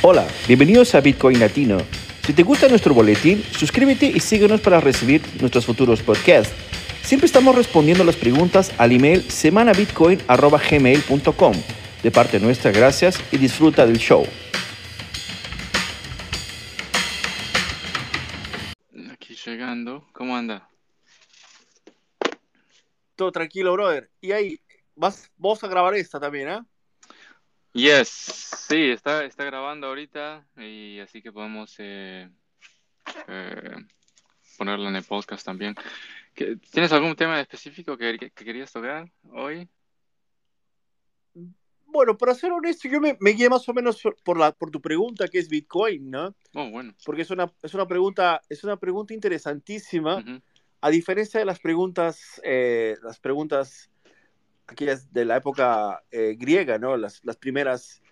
Hola, bienvenidos a Bitcoin Latino. Si te gusta nuestro boletín, suscríbete y síguenos para recibir nuestros futuros podcasts. Siempre estamos respondiendo las preguntas al email semanabitcoin.gmail.com. De parte nuestra, gracias y disfruta del show. Aquí llegando, ¿cómo anda? Todo tranquilo, brother. Y ahí, vas, vos a grabar esta también, ¿eh? Yes, sí, está, está grabando ahorita y así que podemos eh, eh, ponerlo en el podcast también. ¿Qué- ¿Tienes algún tema específico que, que querías tocar hoy? Bueno, para ser honesto, yo me, me guié más o menos por, la, por tu pregunta, que es Bitcoin, ¿no? Oh, bueno. Porque es una, es una, pregunta, es una pregunta interesantísima. A diferencia de las preguntas, eh, las preguntas aquellas de la época eh, griega, ¿no? Las, las primeras,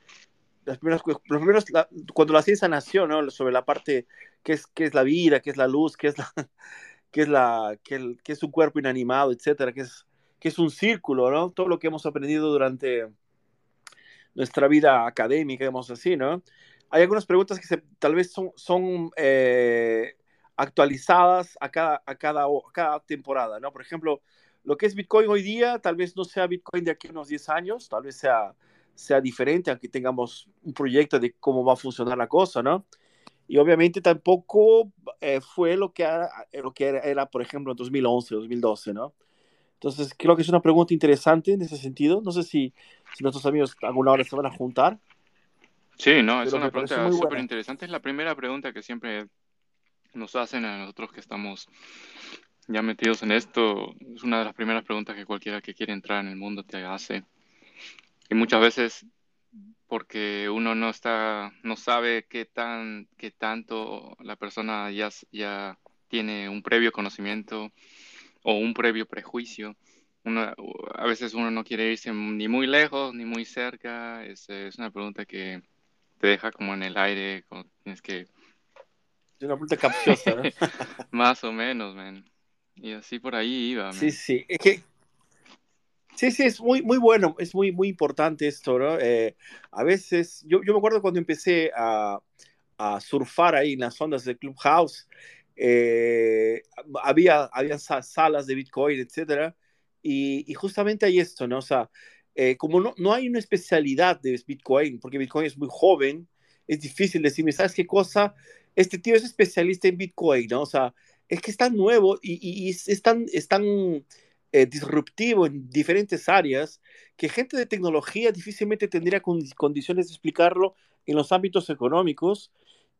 las primeras, los primeros, la- cuando la ciencia nació, ¿no? Sobre la parte, qué es, qué es la vida, qué es la luz, qué es la, qué es la, qué, el- qué es un cuerpo inanimado, etcétera, qué es, qué es un círculo, ¿no? Todo lo que hemos aprendido durante nuestra vida académica, digamos así, ¿no? Hay algunas preguntas que se- tal vez son, son eh, actualizadas a cada, a, cada, a cada temporada, ¿no? Por ejemplo, lo que es Bitcoin hoy día, tal vez no sea Bitcoin de aquí a unos 10 años, tal vez sea, sea diferente, aunque tengamos un proyecto de cómo va a funcionar la cosa, ¿no? Y obviamente tampoco eh, fue lo que, era, lo que era, era, por ejemplo, en 2011, 2012, ¿no? Entonces, creo que es una pregunta interesante en ese sentido. No sé si, si nuestros amigos alguna hora se van a juntar, Sí, no, es una pregunta súper interesante. Es la primera pregunta que siempre nos hacen a nosotros que estamos ya metidos en esto. Es una de las primeras preguntas que cualquiera que quiere entrar en el mundo te hace. Y muchas veces porque uno no está, no sabe qué tan, qué tanto la persona ya, ya tiene un previo conocimiento o un previo prejuicio. Uno, a veces uno no quiere irse ni muy lejos ni muy cerca. Es, es una pregunta que te deja como en el aire, como tienes que, Es una pregunta capciosa, ¿no? más o menos, man. Y así por ahí iba, Sí, man. sí. Es que, sí, sí, es muy, muy bueno, es muy, muy importante esto, ¿no? Eh, a veces, yo, yo me acuerdo cuando empecé a, a surfar ahí en las ondas del Clubhouse, eh, había, había sa- salas de Bitcoin, etcétera, y, y justamente hay esto, ¿no? O sea, eh, como no, no hay una especialidad de Bitcoin, porque Bitcoin es muy joven, es difícil decirme, ¿sabes qué cosa? Este tío es especialista en Bitcoin, ¿no? O sea, es que es tan nuevo y, y- y es, tan, es tan eh, disruptivo en diferentes áreas que gente de tecnología difícilmente tendría con- condiciones de explicarlo en los ámbitos económicos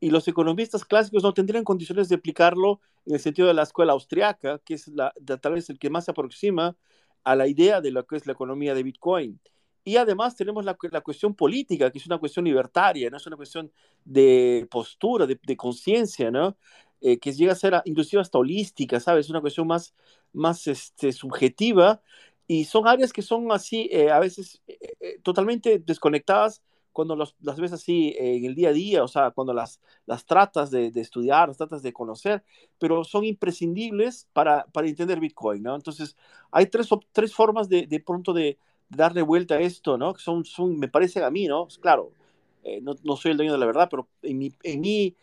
y los economistas clásicos no tendrían condiciones de explicarlo en el sentido de la escuela austriaca, que es la, de- tal vez el que más se aproxima a la idea de lo que es la economía de Bitcoin. Y además tenemos la, la cuestión política, que es una cuestión libertaria, no es una cuestión de postura, de, de conciencia, ¿no? Eh, que llega a ser inclusive hasta holística, ¿sabes? Una cuestión más, más este, subjetiva y son áreas que son así, eh, a veces eh, eh, totalmente desconectadas cuando los- las ves así eh, en el día a día, o sea, cuando las, las tratas de, de estudiar, las tratas de conocer, pero son imprescindibles para, para entender Bitcoin, ¿no? Entonces, hay tres, tres formas de, de pronto de, darle vuelta a esto, ¿no? Que son, son, me parecen a mí, ¿no? Claro, eh, no, no soy el dueño de la verdad, pero en mi, en mi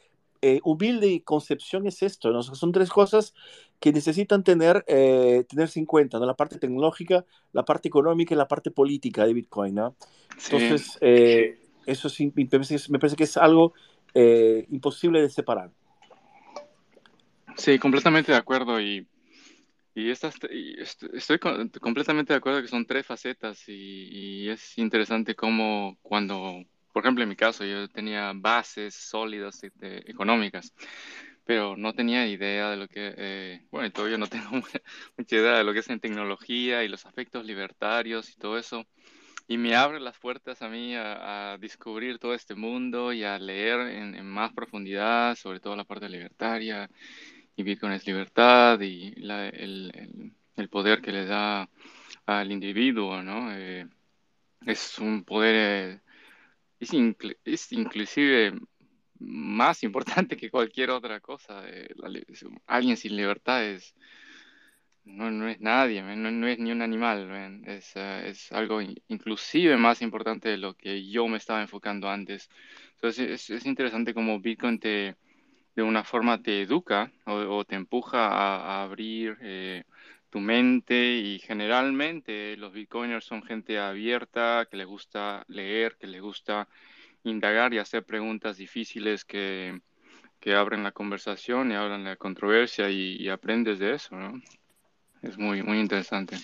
eh, humilde concepción es esto, ¿no? Son tres cosas que necesitan tener, eh, tenerse en cuenta, ¿no? La parte tecnológica, la parte económica y la parte política de Bitcoin, ¿no? Sí, Entonces, eh, eso sí, me parece, que es- me parece que es algo eh, imposible de separar. sí, completamente de acuerdo. Y, y estas, y est- estoy co- completamente de acuerdo que son tres facetas y, y es interesante cómo cuando, por ejemplo, en mi caso, yo tenía bases sólidas de- económicas, pero no tenía idea de lo que, eh, bueno, todavía no tengo mucha idea de lo que es en tecnología y los aspectos libertarios y todo eso. Y me abre las puertas a mí a, descubrir todo este mundo y a leer en, más profundidad sobre todo la parte libertaria y Bitcoin es libertad y la- el poder que le da al individuo, ¿no? Eh, es un poder, eh, es, incl- es inclusive más importante que cualquier otra cosa. eh, alguien sin libertad es, no, no es nadie, no, no es ni un animal, Es, eh, es algo in- inclusive más importante de lo que yo me estaba enfocando antes. Entonces es, interesante cómo Bitcoin te, de una forma te educa o, te empuja a, abrir eh, tu mente y generalmente los Bitcoiners son gente abierta, que les gusta leer, que les gusta indagar y hacer preguntas difíciles que, que abren la conversación y hablan la controversia y, aprendes de eso, ¿no? Es muy, muy interesante.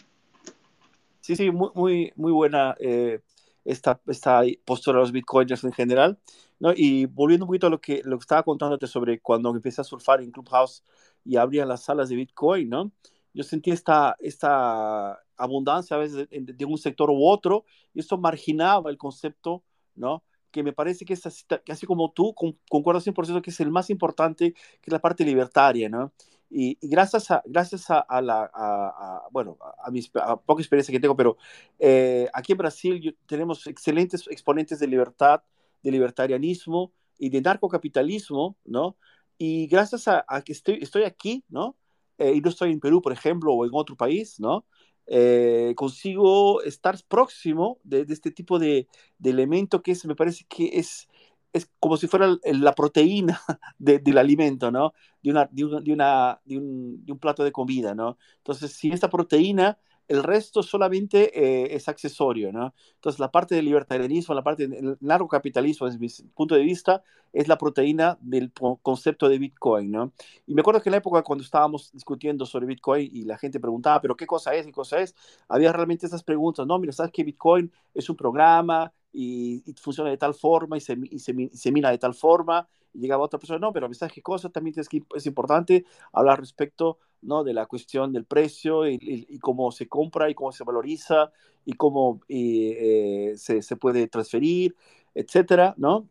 Sí, sí, muy, muy, muy buena eh, esta, esta postura de los bitcoiners en general. ¿no? Y volviendo un poquito a lo que, lo que estaba contándote sobre cuando empecé a surfar en Clubhouse y abrían las salas de Bitcoin, ¿no? Yo sentí esta, esta abundancia a veces de, de un sector u otro y esto marginaba el concepto, ¿no? que me parece que es así, así como tú, con, concuerdo 100% que es el más importante, que es la parte libertaria, ¿no? Y, gracias a, gracias a, la, bueno, a, mi poca experiencia que tengo, pero eh, aquí en Brasil tenemos excelentes exponentes de libertad, de libertarianismo y de narcocapitalismo, ¿no? Y gracias a, que estoy, estoy aquí, ¿no? Eh, y no estoy en Perú, por ejemplo, o en otro país, ¿no? Eh, consigo estar próximo de, este tipo de, elemento que es, me parece que es, es como si fuera la proteína del alimento, ¿no? De, una, de, una, de, un, de un plato de comida, ¿no? Entonces, si esta proteína el resto solamente eh, es accesorio, ¿no? Entonces, la parte del libertarianismo, la parte del capitalismo, desde mi punto de vista, es la proteína del concepto de Bitcoin, ¿no? Y me acuerdo que en la época cuando estábamos discutiendo sobre Bitcoin y la gente preguntaba, ¿pero qué cosa es? ¿Qué cosa es? Había realmente esas preguntas, no, mira, ¿sabes que Bitcoin es un programa y, funciona de tal forma y se, y se mina de tal forma? y llegaba otra persona, no, pero ¿sabes qué cosa? También es, es importante hablar respecto ¿no? de la cuestión del precio y, cómo se compra y cómo se valoriza y cómo eh, se, se, puede transferir, etcétera, ¿no?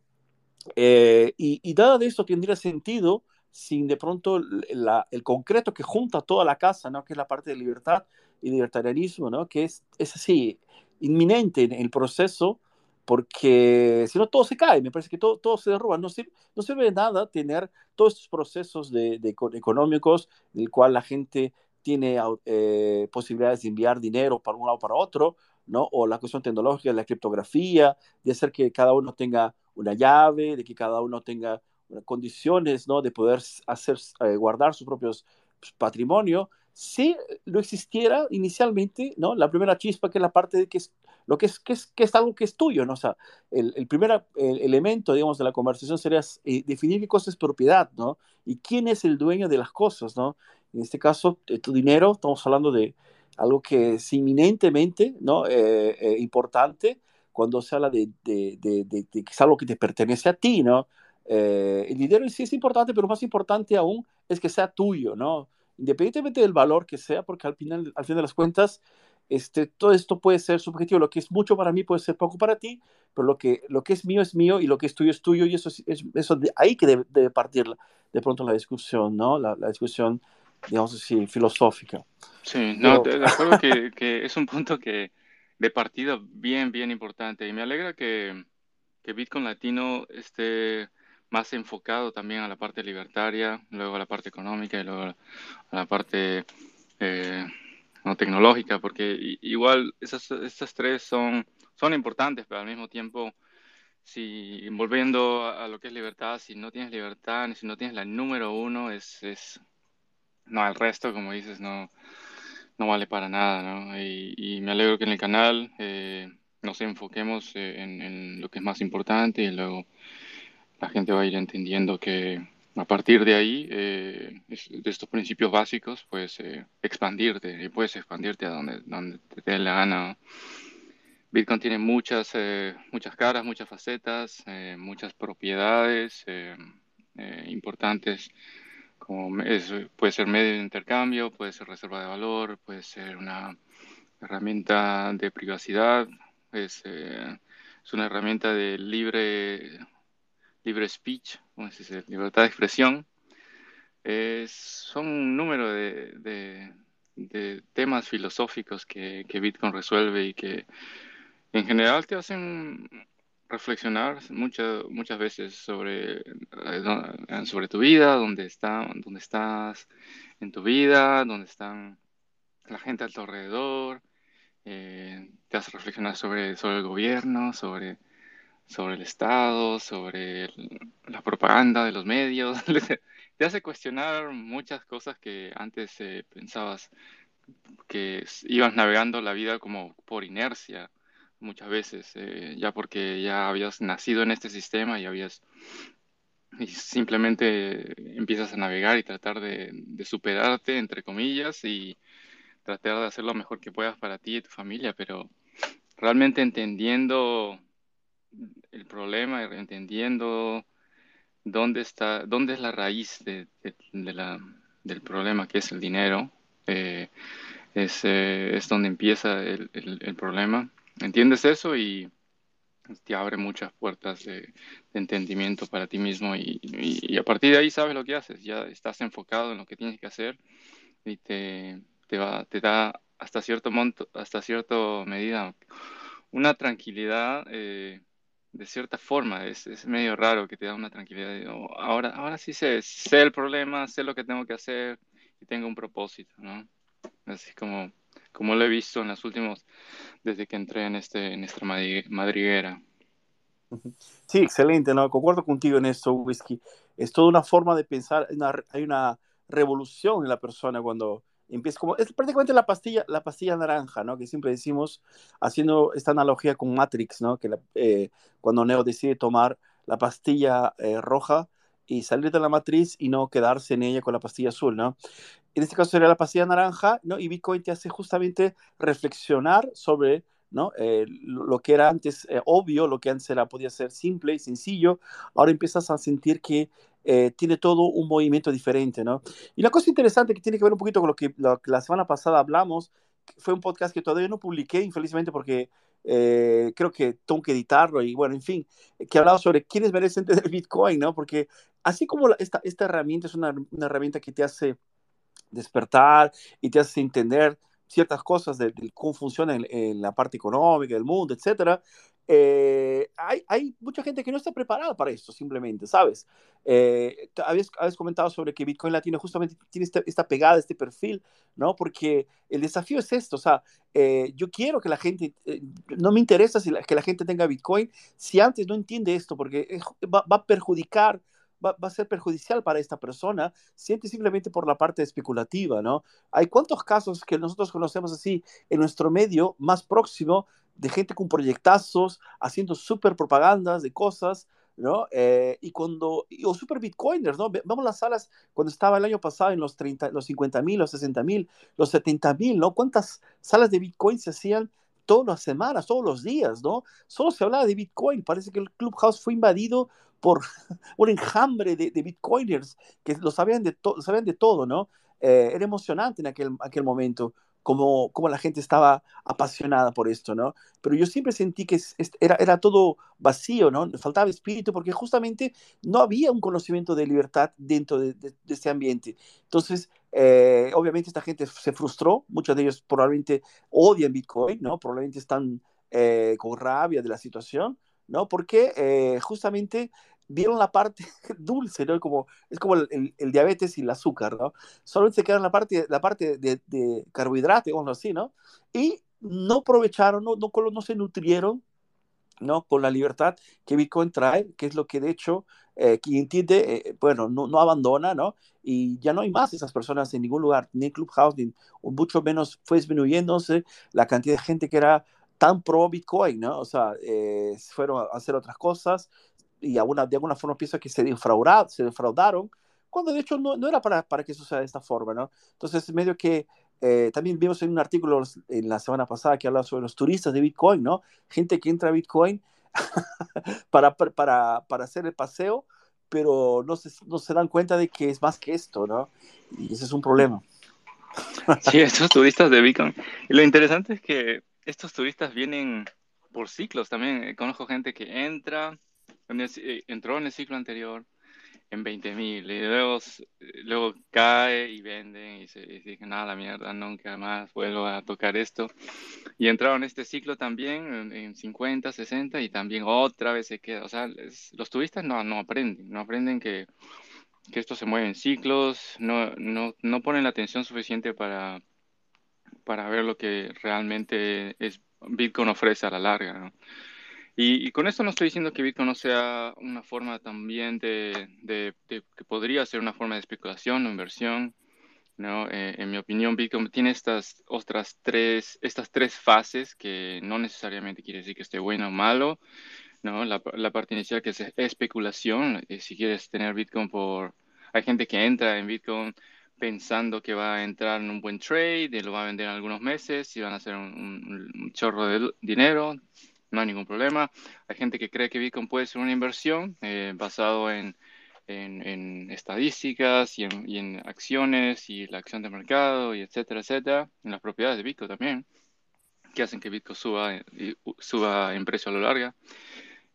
Eh, y, y nada de esto tendría sentido sin de pronto la, el concreto que junta toda la casa, ¿no? que es la parte de libertad y libertarianismo, ¿no? que es, es así, inminente en el proceso porque si no todo se cae, me parece que todo, todo se derrumba, no sirve, no sirve de nada tener todos estos procesos de, económicos en el cual la gente tiene eh, posibilidades de enviar dinero para un lado para otro, ¿no? O la cuestión tecnológica, la criptografía, de hacer que cada uno tenga una llave, de que cada uno tenga condiciones, ¿no? De poder hacer, eh, guardar sus propios pues, patrimonio. Si lo existiera inicialmente, ¿no? La primera chispa, que es la parte de que es lo que es, que es, que es algo que es tuyo, ¿no? O sea, el, el primer elemento, digamos, de la conversación sería eh, definir qué cosa es propiedad, ¿no? Y quién es el dueño de las cosas, ¿no? En este caso, tu dinero, estamos hablando de algo que es inminentemente, ¿no? Eh, eh, importante cuando se habla de, de, de, que es algo que te pertenece a ti, ¿no? el dinero sí es importante, pero más importante aún es que sea tuyo, ¿no? Independientemente del valor que sea, porque al final, al final de las cuentas, este, todo esto puede ser subjetivo. Lo que es mucho para mí puede ser poco para ti, pero lo que, lo que es mío es mío y lo que es tuyo es tuyo y eso es, eso de ahí que debe, partir de pronto la discusión, ¿no? La, la, discusión, digamos así, filosófica. Sí, no, de acuerdo que, que, es un punto que de partida bien, bien importante y me alegra que, que Bitcoin Latino esté más enfocado también a la parte libertaria, luego a la parte económica y luego a la parte... Eh, no tecnológica, porque igual esas, estas tres son, son importantes, pero al mismo tiempo, si volviendo a, lo que es libertad, si no tienes libertad, si no tienes la número uno, es, es no, el resto, como dices, no, no vale para nada, ¿no? Y, me alegro que en el canal eh, nos enfoquemos eh, en, en, lo que es más importante y luego la gente va a ir entendiendo que a partir de ahí, eh, de estos principios básicos, puedes eh, expandirte y puedes expandirte a donde, donde te dé la gana. Bitcoin tiene muchas, eh, muchas caras, muchas facetas, muchas propiedades importantes, como puede ser medio de intercambio, puede ser reserva de valor, puede ser una herramienta de privacidad, es, es una herramienta de libre libre speech, ¿cómo se libertad de expresión, son un número de, temas filosóficos que, Bitcoin resuelve y que en general te hacen reflexionar muchas muchas veces sobre, eh, sobre tu vida, dónde, está, dónde estás en tu vida, dónde están la gente a tu alrededor, eh, te hace reflexionar sobre, sobre el gobierno, sobre sobre el Estado, sobre la propaganda de los medios. Te hace cuestionar muchas cosas que antes eh, pensabas que ibas navegando la vida como por inercia muchas veces, eh, ya porque ya habías nacido en este sistema y habías y simplemente empiezas a navegar y tratar de, de, superarte, entre comillas, y tratar de hacer lo mejor que puedas para ti y tu familia, pero realmente entendiendo el problema, entendiendo dónde está, dónde es la raíz de, la, del problema, que es el dinero, eh, es, eh, es, donde empieza el, el, problema. Entiendes eso y te abre muchas puertas de, entendimiento para ti mismo y, y, a partir de ahí sabes lo que haces, ya estás enfocado en lo que tienes que hacer y te, te, va, te da hasta cierto monto, hasta cierta medida una tranquilidad eh, de cierta forma, es, es, medio raro que te da una tranquilidad. Oh, ahora, ahora sí sé, sé el problema, sé lo que tengo que hacer y tengo un propósito. Así como, como lo he visto en los últimos, desde que entré en, este, en esta madriguera. Sí, excelente, ¿no? Concuerdo contigo en esto, Whisky. Es toda una forma de pensar, hay una revolución en la persona cuando empieza como, es prácticamente la pastilla, la pastilla naranja, ¿no? Que siempre decimos, haciendo esta analogía con Matrix, ¿no? Que eh, cuando Neo decide tomar la pastilla eh, roja y salir de la matriz y no quedarse en ella con la pastilla azul, ¿no? En este caso sería la pastilla naranja, ¿no? Y Bitcoin te hace justamente reflexionar sobre ¿no? Eh, lo que era antes obvio, lo que antes era, podía ser simple y sencillo, ahora empiezas a sentir que eh, tiene todo un movimiento diferente, ¿no? Y la cosa interesante que tiene que ver un poquito con lo que, la semana pasada hablamos, fue un podcast que todavía no publiqué, infelizmente, porque eh, creo que tengo que editarlo y bueno, en fin, que hablaba sobre quiénes merecen tener Bitcoin, ¿no? Porque así como esta, esta herramienta es una, una, herramienta que te hace despertar y te hace entender ciertas cosas de, cómo funciona en, en, la parte económica del mundo, etcétera, eh, hay, hay, mucha gente que no está preparada para esto, simplemente, ¿sabes? Eh, habías, comentado sobre que Bitcoin Latino justamente tiene esta, esta, pegada, este perfil, ¿no? Porque el desafío es esto, o sea, eh, yo quiero que la gente, eh, no me interesa si que la gente tenga Bitcoin, si antes no entiende esto, porque va, va a perjudicar Va, a ser perjudicial para esta persona, siente simplemente por la parte especulativa, ¿no? Hay cuántos casos que nosotros conocemos así en nuestro medio más próximo de gente con proyectazos, haciendo super propagandas de cosas, ¿no? Eh, y cuando, o super bitcoiners, ¿no? Vamos las salas cuando estaba el año pasado en los, 30, los 50 mil, los 60 mil, los 70 mil, ¿no? ¿Cuántas salas de bitcoin se hacían todas las semanas, todos los días, ¿no? Solo se hablaba de bitcoin, parece que el Clubhouse fue invadido por un enjambre de, de bitcoiners que lo sabían de, sabían de todo, ¿no? Eh, era emocionante en aquel, aquel momento cómo, cómo, la gente estaba apasionada por esto, ¿no? Pero yo siempre sentí que era, era todo vacío, ¿no? Faltaba espíritu porque justamente no había un conocimiento de libertad dentro de, de, este ambiente. Entonces, eh, obviamente esta gente se frustró, muchos de ellos probablemente odian Bitcoin, ¿no? Probablemente están eh, con rabia de la situación, ¿no? Porque eh, justamente vieron la parte dulce, ¿no? Como, es como el, el, diabetes y el azúcar, ¿no? Solo se quedan la parte, la parte de, de carbohidratos, digamos así, ¿no? Y no aprovecharon, no, no, no se nutrieron, ¿no? Con la libertad que Bitcoin trae, que es lo que de hecho eh, quien entiende, eh, bueno, no, no, abandona, ¿no? Y ya no hay más esas personas en ningún lugar, ni Clubhouse, ni mucho menos fue disminuyéndose la cantidad de gente que era tan pro Bitcoin, ¿no? O sea, eh, fueron a hacer otras cosas, y alguna, de alguna forma pienso que se, defraudaron, se defraudaron, cuando de hecho no, no era para, para que sea de esta forma, ¿no? Entonces, medio que eh, también vimos en un artículo en la semana pasada que hablaba sobre los turistas de Bitcoin, ¿no? Gente que entra a Bitcoin para, para, para hacer el paseo, pero no se, no se dan cuenta de que es más que esto, ¿no? Y ese es un problema. sí, estos turistas de Bitcoin. Y lo interesante es que estos turistas vienen por ciclos también. Conozco gente que entra, eh, entró en el ciclo anterior en 20 mil y luego, luego cae y venden y se dice nada la mierda nunca más vuelvo a tocar esto y entraron en este ciclo también en, 50 60 y también otra vez se queda o sea los turistas no, no aprenden no aprenden que, que esto se mueve en ciclos no, no, no ponen la atención suficiente para para ver lo que realmente es Bitcoin ofrece a la larga ¿no? Y, con esto no estoy diciendo que Bitcoin no sea una forma también de, de, que podría ser una forma de especulación o inversión. ¿no? Eh, en mi opinión, Bitcoin tiene estas otras tres, estas tres fases que no necesariamente quiere decir que esté bueno o malo. ¿no? La, la parte inicial que es especulación, eh, si quieres tener Bitcoin por... Hay gente que entra en Bitcoin pensando que va a entrar en un buen trade y lo va a vender en algunos meses y van a hacer un chorro de dinero no hay ningún problema. Hay gente que cree que Bitcoin puede ser una inversión eh, basado en, en, estadísticas y en, acciones y la acción de mercado y etcétera, etcétera, en las propiedades de Bitcoin también, que hacen que Bitcoin suba, y, suba en precio a lo largo.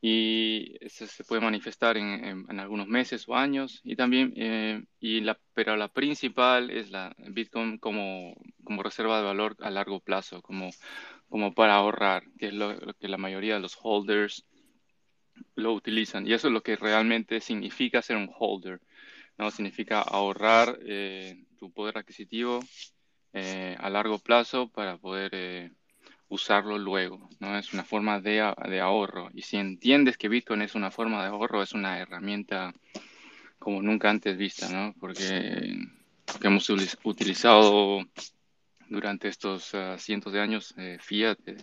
Y eso se puede manifestar en, en, algunos meses o años. Y también, eh, y la, pero la principal es la Bitcoin como, como reserva de valor a largo plazo, como como para ahorrar, que es lo, que la mayoría de los holders lo utilizan. Y eso es lo que realmente significa ser un holder. ¿no? Significa ahorrar eh, tu poder adquisitivo eh, a largo plazo para poder usarlo luego. ¿no? Es una forma de, de, ahorro. Y si entiendes que Bitcoin es una forma de ahorro, es una herramienta como nunca antes vista, ¿no? porque, porque hemos utilizado durante estos ah, cientos de años, eh, Fiat, eh,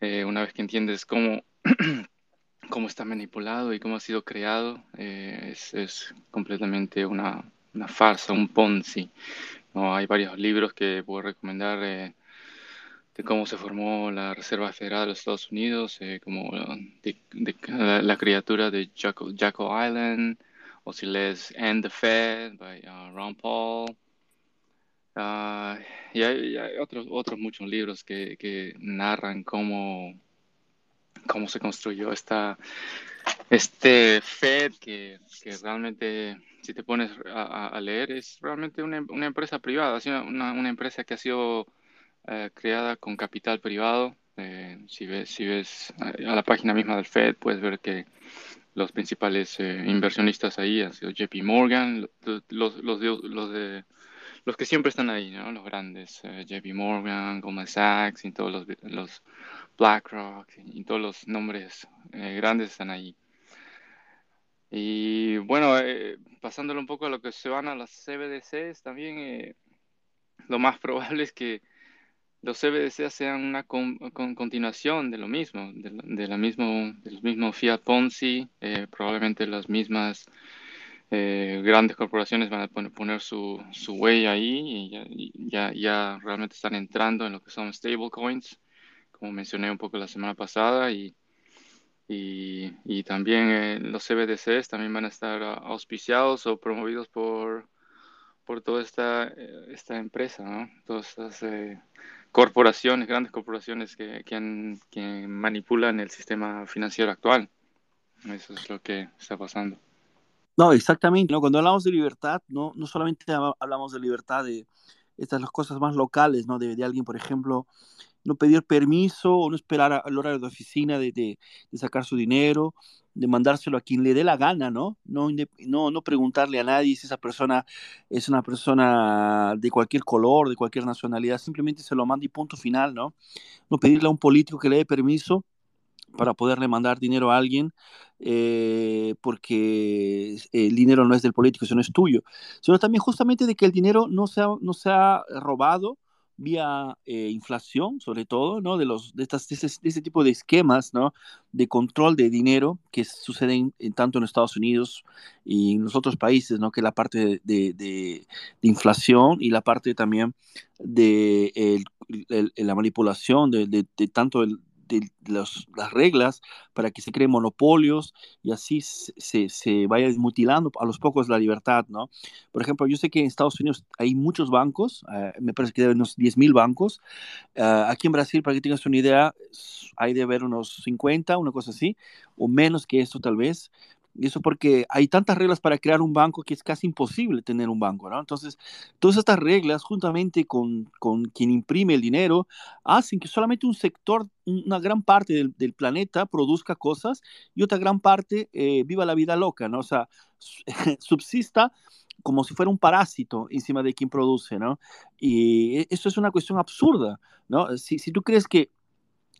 eh, una vez que entiendes cómo, cómo está manipulado y cómo ha sido creado, es, es, completamente una, una, farsa, un Ponzi. ¿no? Hay varios libros que puedo recomendar de cómo se formó la Reserva Federal de los Estados Unidos, como de, la, criatura de Jaco, Island, o si lees And the Fed, by uh, Ron Paul, Uh, y hay, otros, otros muchos libros que, que narran cómo, cómo se construyó esta, este Fed que, que realmente, si te pones a, leer, es realmente una, una empresa privada, una, una, empresa que ha sido eh, creada con capital privado. Eh, si, ves, si ves a la página misma del Fed, puedes ver que los principales eh, inversionistas ahí han sido JP Morgan, los, los, de los que siempre están ahí, ¿no? Los grandes, eh, JP Morgan, Goldman Sachs y todos los, los BlackRock y todos los nombres eh, grandes están ahí. Y bueno, eh, pasándolo un poco a lo que se van a las CBDCs, también lo más probable es que los CBDC sean una con, continuación de lo mismo, de, la mismo, de los mismos Fiat Ponzi, probablemente las mismas eh, grandes corporaciones van a poner su, su huella ahí y ya, ya, realmente están entrando en lo que son stablecoins, como mencioné un poco la semana pasada, y, y, y también eh, los CBDCs también van a estar auspiciados o promovidos por, por toda esta, eh, esta empresa, ¿no? todas estas corporaciones, grandes corporaciones que, que, manipulan el sistema financiero actual. Eso es lo que está pasando. No, exactamente. ¿no? Cuando hablamos de libertad, no, no solamente hablamos de libertad de estas las cosas más locales, ¿no? De, de, alguien, por ejemplo, no pedir permiso o no esperar al horario de oficina de, de, sacar su dinero, de mandárselo a quien le dé la gana, ¿no? No, no, no preguntarle a nadie si esa persona es una persona de cualquier color, de cualquier nacionalidad, simplemente se lo manda y punto final, ¿no? No pedirle a un político que le dé permiso para poderle mandar dinero a alguien, eh, porque el dinero no es del político, sino es tuyo, sino también justamente de que el dinero no sea, no sea robado vía eh, inflación, sobre todo, ¿no? De, los, de, estas, de, ese, tipo de esquemas, ¿no? De control de dinero que suceden en, tanto en Estados Unidos y en los otros países, ¿no? Que la parte de, de inflación y la parte también de el, la manipulación de, tanto el, las reglas para que se creen monopolios y así se, se, vaya mutilando a los pocos la libertad, ¿no? Por ejemplo, yo sé que en Estados Unidos hay muchos bancos, eh, me parece que deben unos 10.000 bancos. Uh, aquí en Brasil, para que tengas una idea, hay de haber unos 50, una cosa así, o menos que esto tal vez. Y eso porque hay tantas reglas para crear un banco que es casi imposible tener un banco, ¿no? Entonces, todas estas reglas, juntamente con, con quien imprime el dinero, hacen que solamente un sector, una gran parte del, del planeta produzca cosas y otra gran parte eh, viva la vida loca, ¿no? O sea, subsista como si fuera un parásito encima de quien produce, ¿no? Y e, eso es una cuestión absurda, ¿no? Si, si tú crees que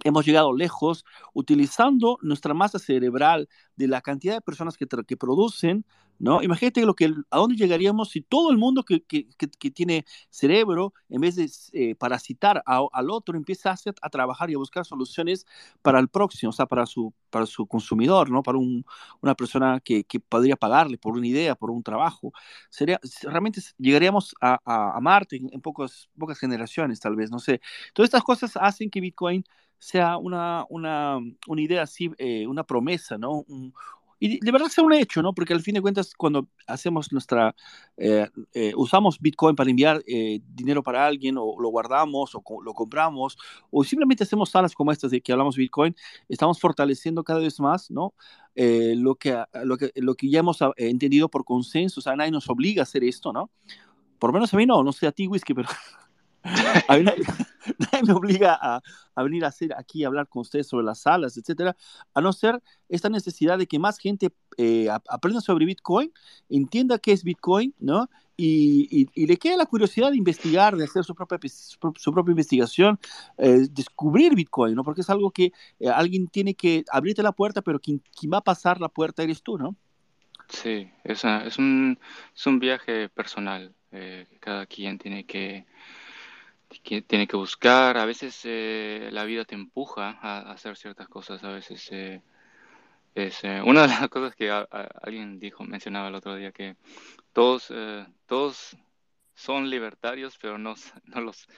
hemos llegado lejos utilizando nuestra masa cerebral de la cantidad de personas que, que producen, ¿no? Imagínate lo que, a dónde llegaríamos si todo el mundo que, que, que tiene cerebro, en vez de eh, parasitar al otro, empieza a, a, trabajar y a buscar soluciones para el próximo, o sea, para su, para su consumidor, ¿no? Para un, una persona que, podría pagarle por una idea, por un trabajo. Sería, realmente llegaríamos a, a, Marte en, en pocas generaciones, tal vez, no sé. Todas estas cosas hacen que Bitcoin sea una, una, una idea así, eh, una promesa, ¿no? Y de verdad sea un hecho, ¿no? Porque al fin de cuentas, cuando hacemos nuestra, eh, eh, usamos Bitcoin para enviar dinero para alguien, o lo guardamos, o lo compramos, o simplemente hacemos salas como estas de que hablamos Bitcoin, estamos fortaleciendo cada vez más, ¿no? lo, que, lo, que, lo que ya hemos entendido por consenso, o sea, nadie nos obliga a hacer esto, ¿no? Por lo menos a mí no, no sé a ti, Whisky, pero a mí nadie, me obliga a, venir a hacer aquí, hablar con ustedes sobre las salas, etcétera, a no ser esta necesidad de que más gente eh, aprenda sobre Bitcoin, entienda qué es Bitcoin, ¿no? Y, le quede la curiosidad de investigar, de hacer su propia, su, propia investigación, eh, descubrir Bitcoin, ¿no? Porque es algo que eh, alguien tiene que abrirte la puerta, pero quien, quien, va a pasar la puerta eres tú, ¿no? Sí, es, es, un, es un viaje personal. cada quien tiene que que tiene que buscar, a veces eh, la vida te empuja a, hacer ciertas cosas, a veces eh, es eh, una de las cosas que alguien dijo, mencionaba el otro día, que todos, todos son libertarios, pero no, no los,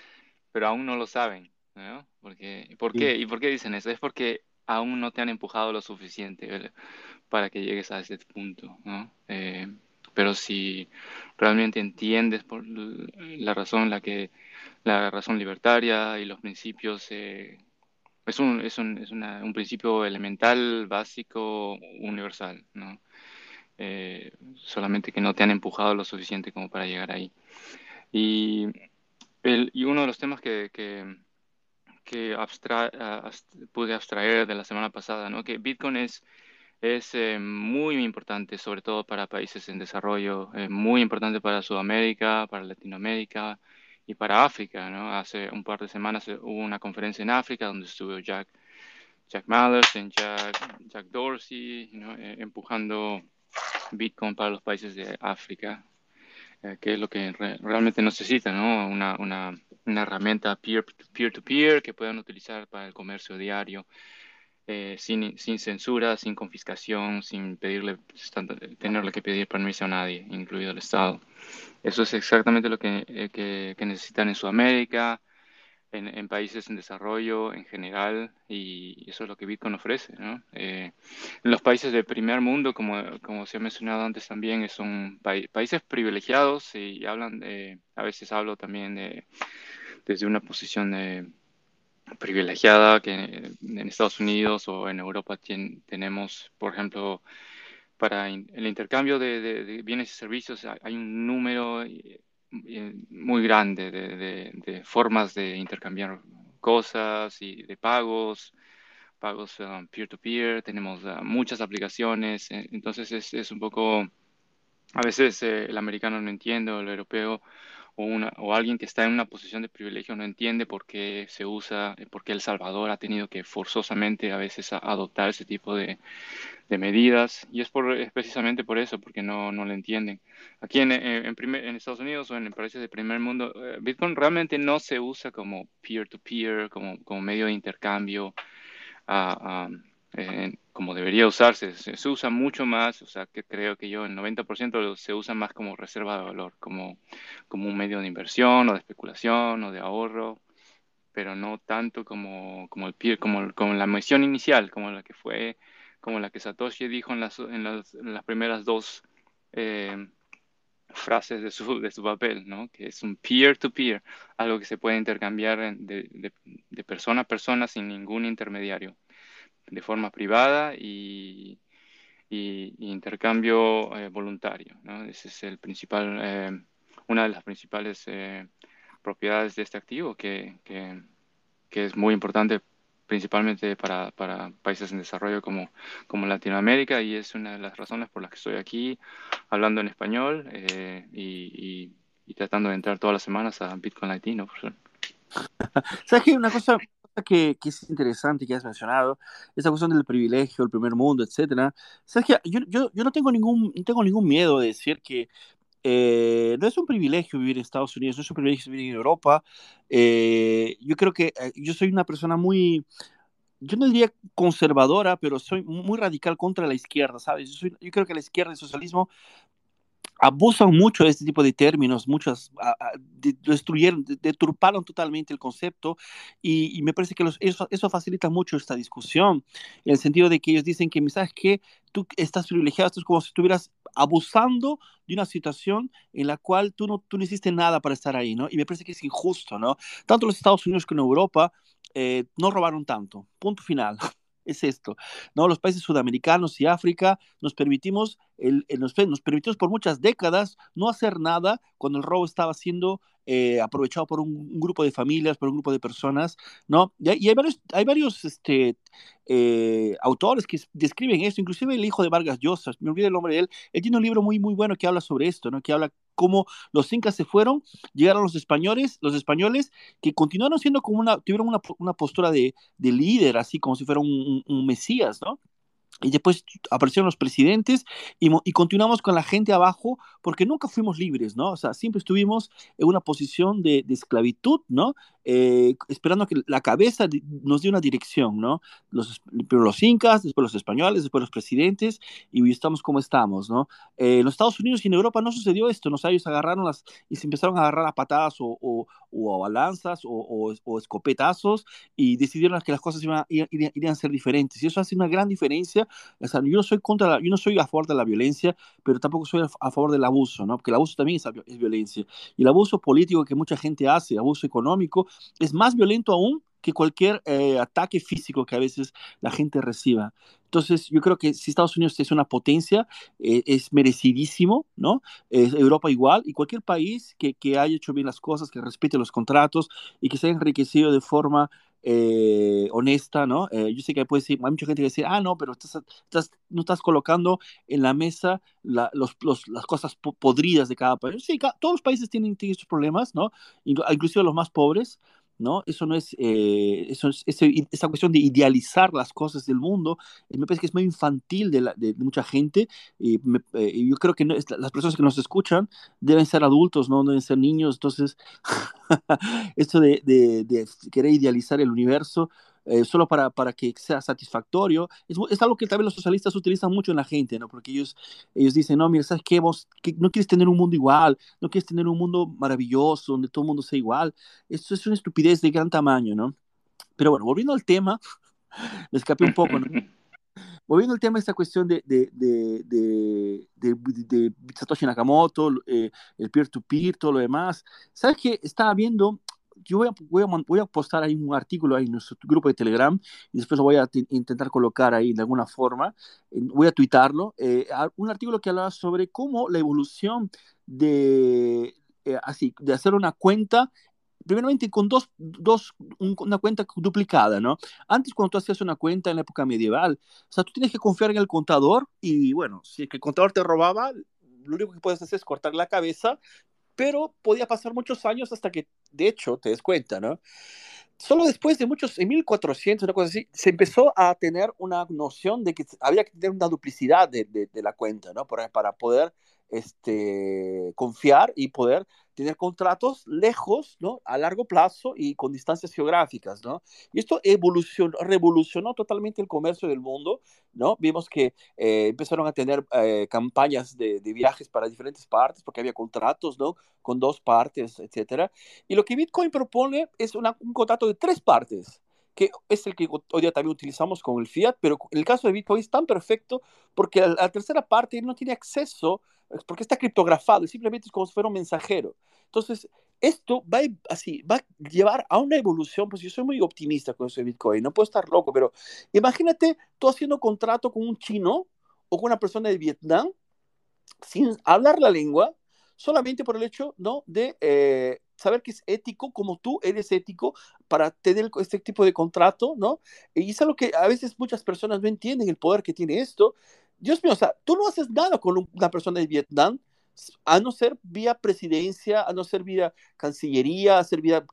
pero aún no lo saben, ¿no? Porque, ¿por qué? ¿Y por qué dicen eso? Es porque aún no te han empujado lo suficiente para que llegues a ese punto, ¿no? pero si realmente entiendes por la razón en la que la razón libertaria y los principios eh, es, un, es, un, es una, un, principio elemental, básico, universal, ¿no? Eh, solamente que no te han empujado lo suficiente como para llegar ahí. Y, el, y uno de los temas que, que, que abstra, pude abstraer de la semana pasada, ¿no? que Bitcoin es, es eh, muy importante, sobre todo para países en desarrollo, muy importante para Sudamérica, para Latinoamérica, y para África. ¿no? Hace un par de semanas hubo una conferencia en África donde estuvo Jack, Jack Mallers Jack, Jack Dorsey eh, empujando Bitcoin para los países de África, eh, que es lo que realmente necesita, ¿no? una, una, una herramienta peer-to-peer que puedan utilizar para el comercio diario. Eh, sin, sin, censura, sin confiscación, sin pedirle, tenerle que pedir permiso a nadie, incluido el Estado. Eso es exactamente lo que, eh, necesitan en Sudamérica, en, países en desarrollo en general, y eso es lo que Bitcoin ofrece. ¿no? Eh, los países de primer mundo, como, como se ha mencionado antes también, son países privilegiados y hablan de, a veces hablo también de, desde una posición de privilegiada que en Estados Unidos o en Europa tenemos, por ejemplo, para el intercambio de, bienes y servicios hay un número eh, eh, muy grande de, formas de intercambiar cosas y de pagos, pagos um, peer-to-peer, tenemos uh, muchas aplicaciones, eh, entonces es, es, un poco, a veces el americano no entiende el europeo o, una, o alguien que está en una posición de privilegio no entiende por qué se usa, eh, por qué El Salvador ha tenido que forzosamente a veces adoptar ese tipo de, de medidas y es, por, precisamente por eso, porque no, no lo entienden. Aquí en, en, primer, en, Estados Unidos o en países de primer mundo, eh, Bitcoin realmente no se usa como peer-to-peer, como, como medio de intercambio. Uh, como debería usarse. Se, usa mucho más, o sea, que creo que yo el 90% se usa más como reserva de valor, como, como un medio de inversión o de especulación o de ahorro, pero no tanto como, como, el, como, como la misión inicial, como la que fue, como la que Satoshi dijo en las, en las, las primeras dos eh, frases de su, de su papel, ¿no? que es un peer-to-peer, algo que se puede intercambiar de, de persona a persona sin ningún intermediario de forma privada y, intercambio eh, voluntario. ¿no? Ese es el principal, eh, una de las principales eh, propiedades de este activo que, que, es muy importante principalmente para, para, países en desarrollo como, como Latinoamérica y es una de las razones por las que estoy aquí hablando en español y, y, tratando de entrar todas las semanas a Bitcoin Latino. ¿Sabes qué? Una cosa que, que, es interesante que has mencionado, esa cuestión del privilegio, el primer mundo, etcétera. ¿Sabes que yo, yo, yo, no tengo ningún, no tengo ningún miedo de decir que eh, no es un privilegio vivir en Estados Unidos, no es un privilegio vivir en Europa. Eh, yo creo que eh, yo soy una persona muy, yo no diría conservadora, pero soy muy radical contra la izquierda, ¿sabes? Yo, soy, yo creo que la izquierda y el socialismo abusan mucho de este tipo de términos, muchas destruyeron, deturparon totalmente el concepto y, me parece que eso, facilita mucho esta discusión, en el sentido de que ellos dicen que, ¿sabes que Tú estás privilegiado, esto es como si estuvieras abusando de una situación en la cual tú no, tú no hiciste nada para estar ahí, ¿no? Y me parece que es injusto, ¿no? Tanto los Estados Unidos como Europa eh, no robaron tanto, punto final. Es esto, ¿no? Los países sudamericanos y África nos permitimos, el, nos, nos, permitimos por muchas décadas no hacer nada cuando el robo estaba siendo eh, aprovechado por un, grupo de familias, por un grupo de personas, ¿no? Y, hay varios, hay varios este, eh, autores que describen esto, inclusive el hijo de Vargas Llosa, me olvidé el nombre de él, él tiene un libro muy, muy bueno que habla sobre esto, ¿no? Que habla cómo los incas se fueron, llegaron los españoles, los españoles que continuaron siendo como una, tuvieron una, una postura de, de, líder, así como si fuera un, un mesías, ¿no? Y después aparecieron los presidentes y, y, continuamos con la gente abajo porque nunca fuimos libres, ¿no? O sea, siempre estuvimos en una posición de, de esclavitud, ¿no? Eh, esperando que la cabeza nos dé una dirección, ¿no? Los, primero los incas, después los españoles, después los presidentes, y estamos como estamos, ¿no? Eh, en los Estados Unidos y en Europa no sucedió esto, ¿no? O sea, ellos agarraron las, y se empezaron a agarrar a patadas o, o, o a balanzas o, o, escopetazos y decidieron que las cosas iban, irían, a ser diferentes. Y eso hace una gran diferencia. O sea, yo no soy contra la, yo no soy a favor de la violencia, pero tampoco soy a, favor del abuso, ¿no? Porque el abuso también es, es violencia. Y el abuso político que mucha gente hace, abuso económico, es más violento aún que cualquier eh, ataque físico que a veces la gente reciba. Entonces, yo creo que si Estados Unidos es una potencia, eh, es merecidísimo, ¿no? Europa igual, y cualquier país que, que, haya hecho bien las cosas, que respete los contratos y que se haya enriquecido de forma eh, honesta, ¿no? yo sé que puede decir, hay mucha gente que dice, ah, no, pero estás, estás, no estás colocando en la mesa las cosas podridas de cada país. Sí, todos los países tienen, tienen estos problemas, ¿no? Inclusive los más pobres, ¿no? Eso no es, eh, eso es esa cuestión de idealizar las cosas del mundo, eh, me parece que es muy infantil de, la, de, mucha gente, y eh, yo creo que las personas que nos escuchan deben ser adultos, no deben ser niños, entonces, esto de, de, querer idealizar el universo, eh, solo para, para que sea satisfactorio. Es, es, algo que también los socialistas utilizan mucho en la gente, ¿no? Porque ellos, ellos dicen, no, mira, ¿sabes qué? Vos que no quieres tener un mundo igual, no quieres tener un mundo maravilloso, donde todo el mundo sea igual. Esto es una estupidez de gran tamaño, ¿no? Pero bueno, volviendo al tema, me escapé un poco, ¿no? volviendo al tema de esta cuestión de, de, de, de, Satoshi Nakamoto, eh, el peer-to-peer, -peer, todo lo demás, ¿sabes qué? Estaba viendo yo voy a, voy, a, voy a, postar ahí un artículo ahí en nuestro grupo de Telegram y después lo voy a intentar colocar ahí de alguna forma. Voy a tuitarlo. Eh, un artículo que hablaba sobre cómo la evolución de, eh, así, de hacer una cuenta primeramente con dos, dos un, una cuenta duplicada, ¿no? Antes cuando tú hacías una cuenta en la época medieval, o sea, tú tienes que confiar en el contador y bueno, si el contador te robaba, lo único que puedes hacer es cortar la cabeza pero podía pasar muchos años hasta que, de hecho, te des cuenta, ¿no? Solo después de muchos, en 1400, una cosa así, se empezó a tener una noción de que había que tener una duplicidad de, de, de la cuenta, ¿no? Para, para poder este, confiar y poder tener contratos lejos, ¿no? A largo plazo y con distancias geográficas, ¿no? Y esto evolucionó, revolucionó totalmente el comercio del mundo, ¿no? Vimos que eh, empezaron a tener eh, campañas de, de, viajes para diferentes partes porque había contratos, ¿no? Con dos partes, etcétera. Y lo que Bitcoin propone es una, un contrato de tres partes que es el que hoy día también utilizamos con el fiat, pero en el caso de Bitcoin es tan perfecto porque la, la tercera parte no tiene acceso porque está criptografado y simplemente es como si fuera un mensajero. Entonces, esto va a, así, va a llevar a una evolución, pues yo soy muy optimista con eso de Bitcoin, no puedo estar loco, pero imagínate tú haciendo contrato con un chino o con una persona de Vietnam sin hablar la lengua, solamente por el hecho ¿no? de eh, saber que es ético, como tú eres ético, para tener este tipo de contrato, ¿no? Y es algo que a veces muchas personas no entienden el poder que tiene esto, Dios mío, o sea, tú no haces nada con una persona de Vietnam, a no ser vía presidencia, a no ser vía cancillería, a ser vía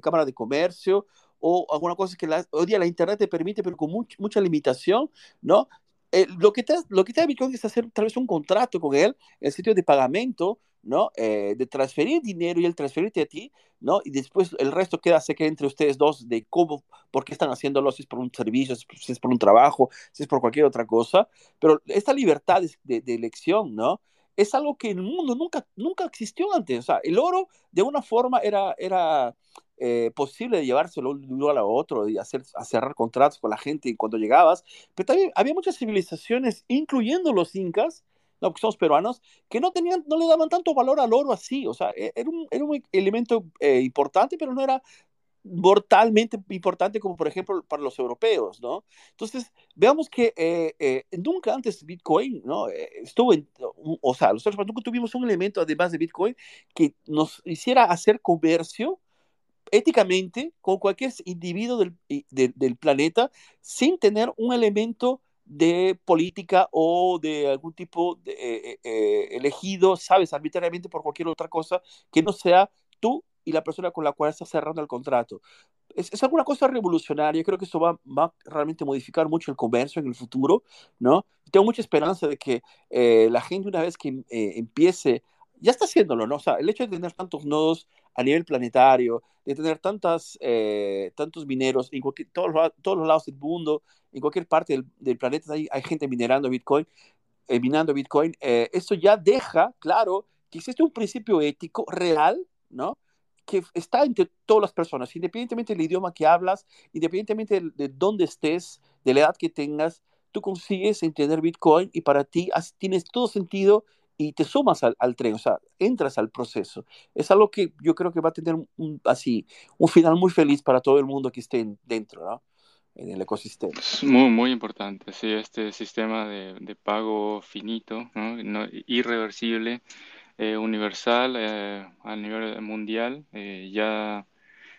Cámara de Comercio o alguna cosa que la, hoy día la Internet te permite, pero con mucha limitación, ¿no? Eh, lo, que te, lo que te da Bitcoin es hacer tal vez un contrato con él el sitio de pagamento, ¿no? Eh, de transferir dinero y el transferirte a ti, ¿no? Y después el resto queda se queda entre ustedes dos de cómo, por qué están haciéndolo, si es por un servicio, si es por un trabajo, si es por cualquier otra cosa. Pero esta libertad de, de elección, ¿no? Es algo que en el mundo nunca, nunca existió antes. O sea, el oro de una forma era, era eh, posible de llevárselo de un lugar a otro y hacer, a cerrar contratos con la gente cuando llegabas, pero también había muchas civilizaciones, incluyendo los incas, no, porque somos peruanos, que no tenían, no le daban tanto valor al oro así, o sea, e, era un, era un elemento eh, importante, pero no era mortalmente importante como por ejemplo para los europeos, ¿no? Entonces, veamos que eh, nunca antes Bitcoin, ¿no? estuvo en, o sea, nosotros nunca tuvimos un elemento además de Bitcoin que nos hiciera hacer comercio éticamente con cualquier individuo del, del, planeta sin tener un elemento de política o de algún tipo de, eh, eh, eh, elegido, sabes, arbitrariamente por cualquier otra cosa que no sea tú y la persona con la cual estás cerrando el contrato. Es, es alguna cosa revolucionaria, creo que eso va, va realmente modificar mucho el comercio en el futuro, ¿no? Tengo mucha esperanza de que la gente una vez que empiece ya está haciéndolo, ¿no? O sea, el hecho de tener tantos nodos a nivel planetario, de tener tantas, eh, tantos mineros en todos, todos, los lados del mundo, en cualquier parte del, planeta hay, hay, gente minerando Bitcoin, eh, minando Bitcoin, eh, eso ya deja claro que existe un principio ético real, ¿no? Que está entre todas las personas, independientemente del idioma que hablas, independientemente de, de dónde estés, de la edad que tengas, tú consigues entender Bitcoin y para ti tienes todo sentido y te sumas al, al, tren, o sea, entras al proceso. Es algo que yo creo que va a tener un, así, un final muy feliz para todo el mundo que esté dentro, ¿no? En el ecosistema. Es muy, muy importante, sí, este sistema de, de pago finito, ¿no? no irreversible, eh, universal, eh, a nivel mundial, eh, ya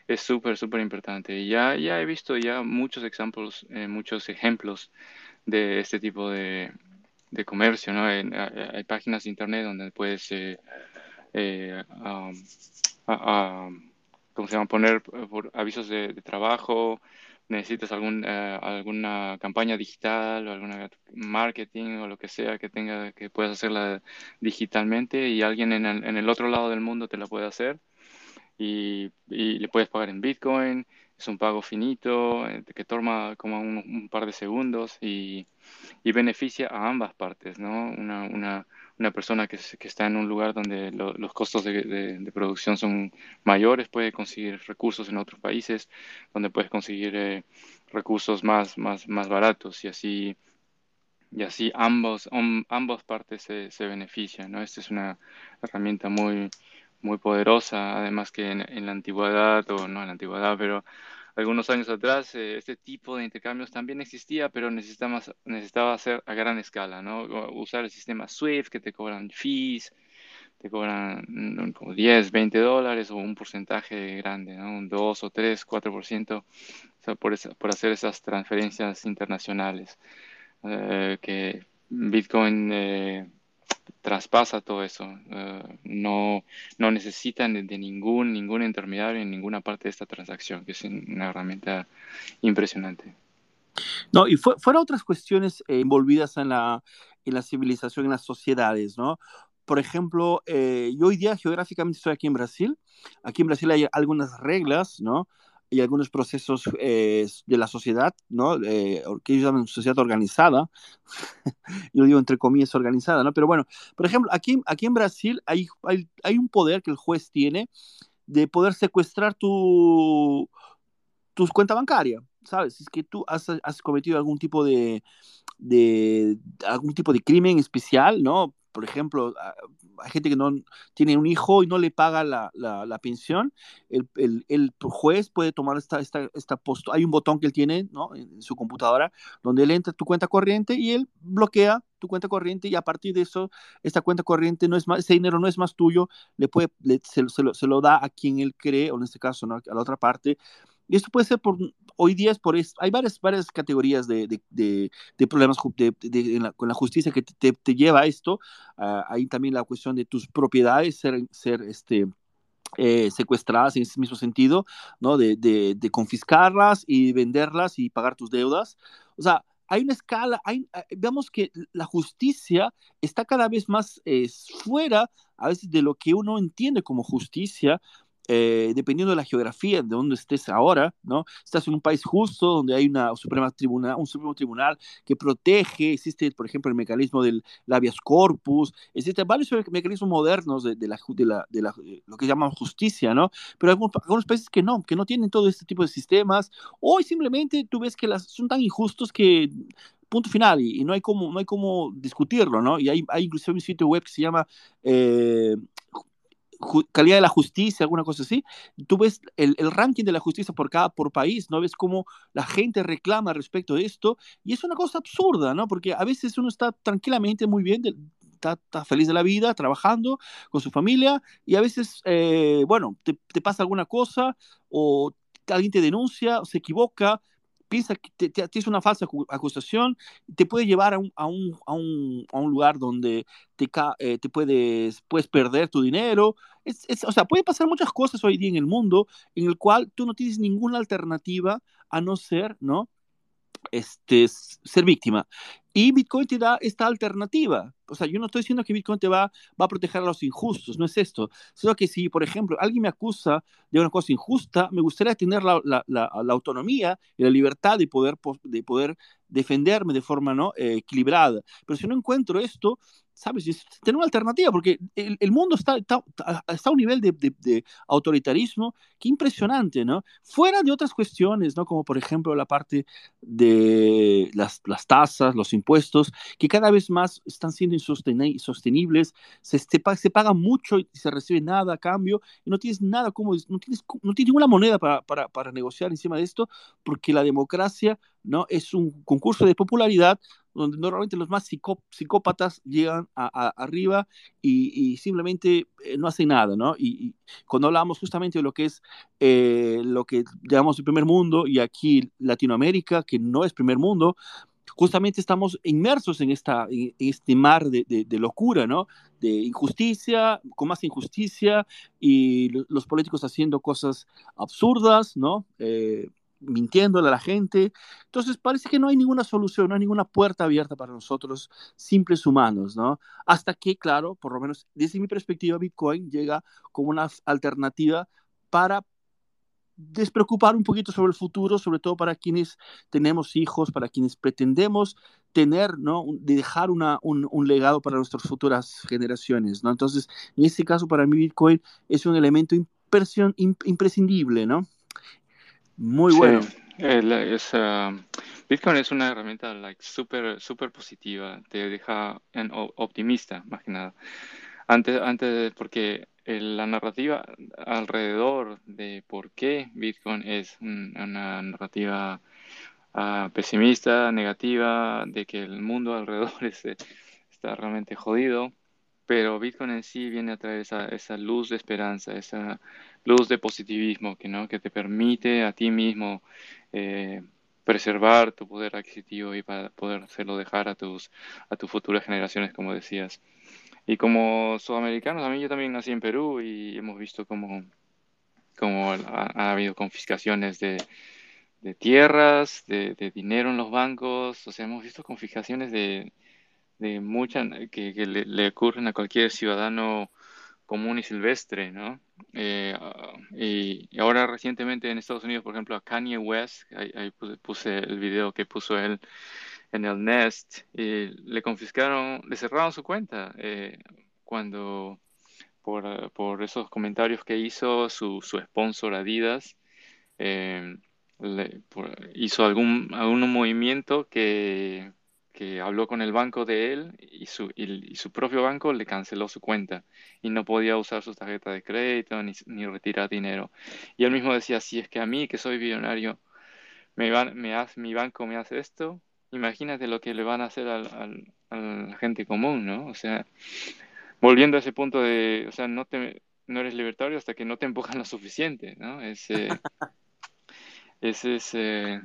es súper, súper importante. Ya, ya he visto ya muchos ejemplos, eh, muchos ejemplos de este tipo de, de comercio, ¿no? hay páginas de internet donde puedes, eh, eh, ¿cómo se llama? Poner avisos de, trabajo, necesitas algún, eh, alguna campaña digital o alguna marketing o lo que sea que tenga, que puedas hacerla digitalmente y alguien en el, en el otro lado del mundo te la puede hacer y, y le puedes pagar en Bitcoin es un pago finito eh, que toma como un, par de segundos y, y, beneficia a ambas partes, ¿no? Una, una, una persona que, está en un lugar donde los costos de, producción son mayores puede conseguir recursos en otros países, donde puedes conseguir eh, recursos más, más, más baratos y así y así ambos, ambas partes se, se benefician, ¿no? Esta es una herramienta muy, muy poderosa, además que en, la antigüedad, o no en la antigüedad, pero algunos años atrás, eh, este tipo de intercambios también existía, pero necesitaba, necesitaba hacer a gran escala, ¿no? Usar el sistema SWIFT que te cobran fees, te cobran mm, como 10, 20 dólares o un porcentaje grande, ¿no? Un 2 o 3, 4% o sea, por, por hacer esas transferencias internacionales. Eh, que Bitcoin eh, traspasa todo eso. Eh, no, no necesitan de, ningún, ningún intermediario en ninguna parte de esta transacción, que es una herramienta impresionante. No, y fue, fueron otras cuestiones eh, envolvidas en la, en la civilización, en las sociedades, ¿no? Por ejemplo, eh, yo hoy día geográficamente estoy aquí en Brasil. Aquí en Brasil hay algunas reglas, ¿no? Y algunos procesos eh, de la sociedad, ¿no? Eh, que ellos llaman sociedad organizada, yo digo entre comillas organizada, ¿no? Pero bueno, por ejemplo, aquí, aquí en Brasil hay, hay, hay un poder que el juez tiene de poder secuestrar tu, tu cuenta bancaria, ¿sabes? Si es que tú has, has cometido algún tipo de, de, algún tipo de crimen especial, ¿no? Por ejemplo, hay gente que no tiene un hijo y no le paga la, la, pensión, el, el, el, juez puede tomar esta, esta, esta posto, hay un botón que él tiene ¿no? en su computadora donde él entra tu cuenta corriente y él bloquea tu cuenta corriente y a partir de eso, esta cuenta corriente no es más, ese dinero no es más tuyo, le puede, se, se, lo, se, lo, da a quien él cree, o en este caso ¿no? a la otra parte, y esto puede ser por, hoy día es por eso, hay varias, categorías de, de, de, problemas con la justicia que te, lleva a esto. Uh, hay también la cuestión de tus propiedades ser, este, eh, secuestradas en ese mismo sentido, ¿no? De, de, confiscarlas y venderlas y pagar tus deudas. O sea, hay una escala, hay, eh, veamos que la justicia está cada vez más eh, fuera a veces de lo que uno entiende como justicia, eh, dependiendo de la geografía, de donde estés ahora, ¿no? Estás en un país justo, donde hay una suprema tribunal, un supremo tribunal que protege, existe, por ejemplo, el mecanismo del habeas corpus, existen varios mecanismos modernos de, la, de, la, de la, eh, lo que llaman justicia, ¿no? Pero hay algunos, países que no, que no tienen todo este tipo de sistemas, o simplemente tú ves que las, son tan injustos que punto final y, no hay como no hay como discutirlo no y hay, hay inclusive un sitio web que se llama eh, calidad de la justicia, alguna cosa así, tú ves el, el, ranking de la justicia por cada por país, ¿no? Ves cómo la gente reclama respecto de esto, y es una cosa absurda, ¿no? Porque a veces uno está tranquilamente muy bien, está, está, feliz de la vida, trabajando con su familia, y a veces, eh, bueno, te, te, pasa alguna cosa, o alguien te denuncia, se equivoca, piensa que tienes una falsa acusación, te puede llevar a un, a un, a un, a un lugar donde te, eh, te puedes, puedes perder tu dinero. Es, es, o sea, puede pasar muchas cosas hoy día en el mundo en el cual tú no tienes ninguna alternativa a no ser, ¿no? Este, ser víctima. Y Bitcoin te da esta alternativa. O sea, yo no estoy diciendo que Bitcoin te va, va a proteger a los injustos, no es esto. Solo que si, por ejemplo, alguien me acusa de una cosa injusta, me gustaría tener la, la, la, autonomía y la libertad de poder, de poder defenderme de forma ¿no? Eh, equilibrada. Pero si no encuentro esto, ¿sabes? Tener una alternativa, porque el, mundo está, está, está, a un nivel de, de, autoritarismo que impresionante, ¿no? Fuera de otras cuestiones, ¿no? Como por ejemplo la parte de las, las tasas, los impuestos, que cada vez más están siendo insostenibles, se, se, se paga mucho y se recibe nada a cambio, y no tienes nada como, no tienes, no tienes ninguna moneda para, para, para negociar encima de esto, porque la democracia ¿no? Es un concurso de popularidad donde normalmente los más psicópatas llegan a, arriba y, simplemente eh, no hacen nada, ¿no? Y, cuando hablamos justamente de lo que es eh, lo que llamamos el primer mundo y aquí Latinoamérica, que no es primer mundo, justamente estamos inmersos en, esta, este mar de, de, locura, ¿no? De injusticia, con más injusticia y los políticos haciendo cosas absurdas, ¿no? Eh, mintiéndole a la gente. Entonces parece que no hay ninguna solución, no hay ninguna puerta abierta para nosotros, simples humanos, ¿no? Hasta que, claro, por lo menos desde mi perspectiva, Bitcoin llega como una alternativa para despreocupar un poquito sobre el futuro, sobre todo para quienes tenemos hijos, para quienes pretendemos tener, ¿no? dejar una, un, un, legado para nuestras futuras generaciones, ¿no? Entonces, en este caso, para mí Bitcoin es un elemento imprescindible, ¿no? Muy bueno. es, Bitcoin es una herramienta like, súper super positiva, te deja en, optimista, más que nada. Antes, antes porque la narrativa alrededor de por qué Bitcoin es una narrativa uh, pesimista, negativa, de que el mundo alrededor está realmente jodido, pero Bitcoin en sí viene a traer esa, esa luz de esperanza, esa luz de positivismo que, ¿no? que te permite a ti mismo eh, preservar tu poder adquisitivo y para poder hacerlo dejar a tus, a tus futuras generaciones, como decías. Y como sudamericanos, a mí yo también nací en Perú y hemos visto cómo, cómo ha, habido confiscaciones de, de tierras, de, de, dinero en los bancos, o sea, hemos visto confiscaciones de, de muchas que, le, ocurren a cualquier ciudadano común y silvestre, ¿no? Eh, y, ahora recientemente en Estados Unidos, por ejemplo, a Kanye West, ahí, puse, el video que puso él en el Nest, y le confiscaron, le cerraron su cuenta eh, cuando por, por, esos comentarios que hizo su, su sponsor Adidas. Eh, hizo algún, algún movimiento que que habló con el banco de él y su, y, su propio banco le canceló su cuenta y no podía usar su tarjeta de crédito ni, ni, retirar dinero. Y él mismo decía, si es que a mí, que soy billonario, me, van, me hace, mi banco me hace esto, imagínate lo que le van a hacer al, al, a la gente común, ¿no? O sea, volviendo a ese punto de, o sea, no, te, no eres libertario hasta que no te empujan lo suficiente, ¿no? Es, eh, es, es, eh,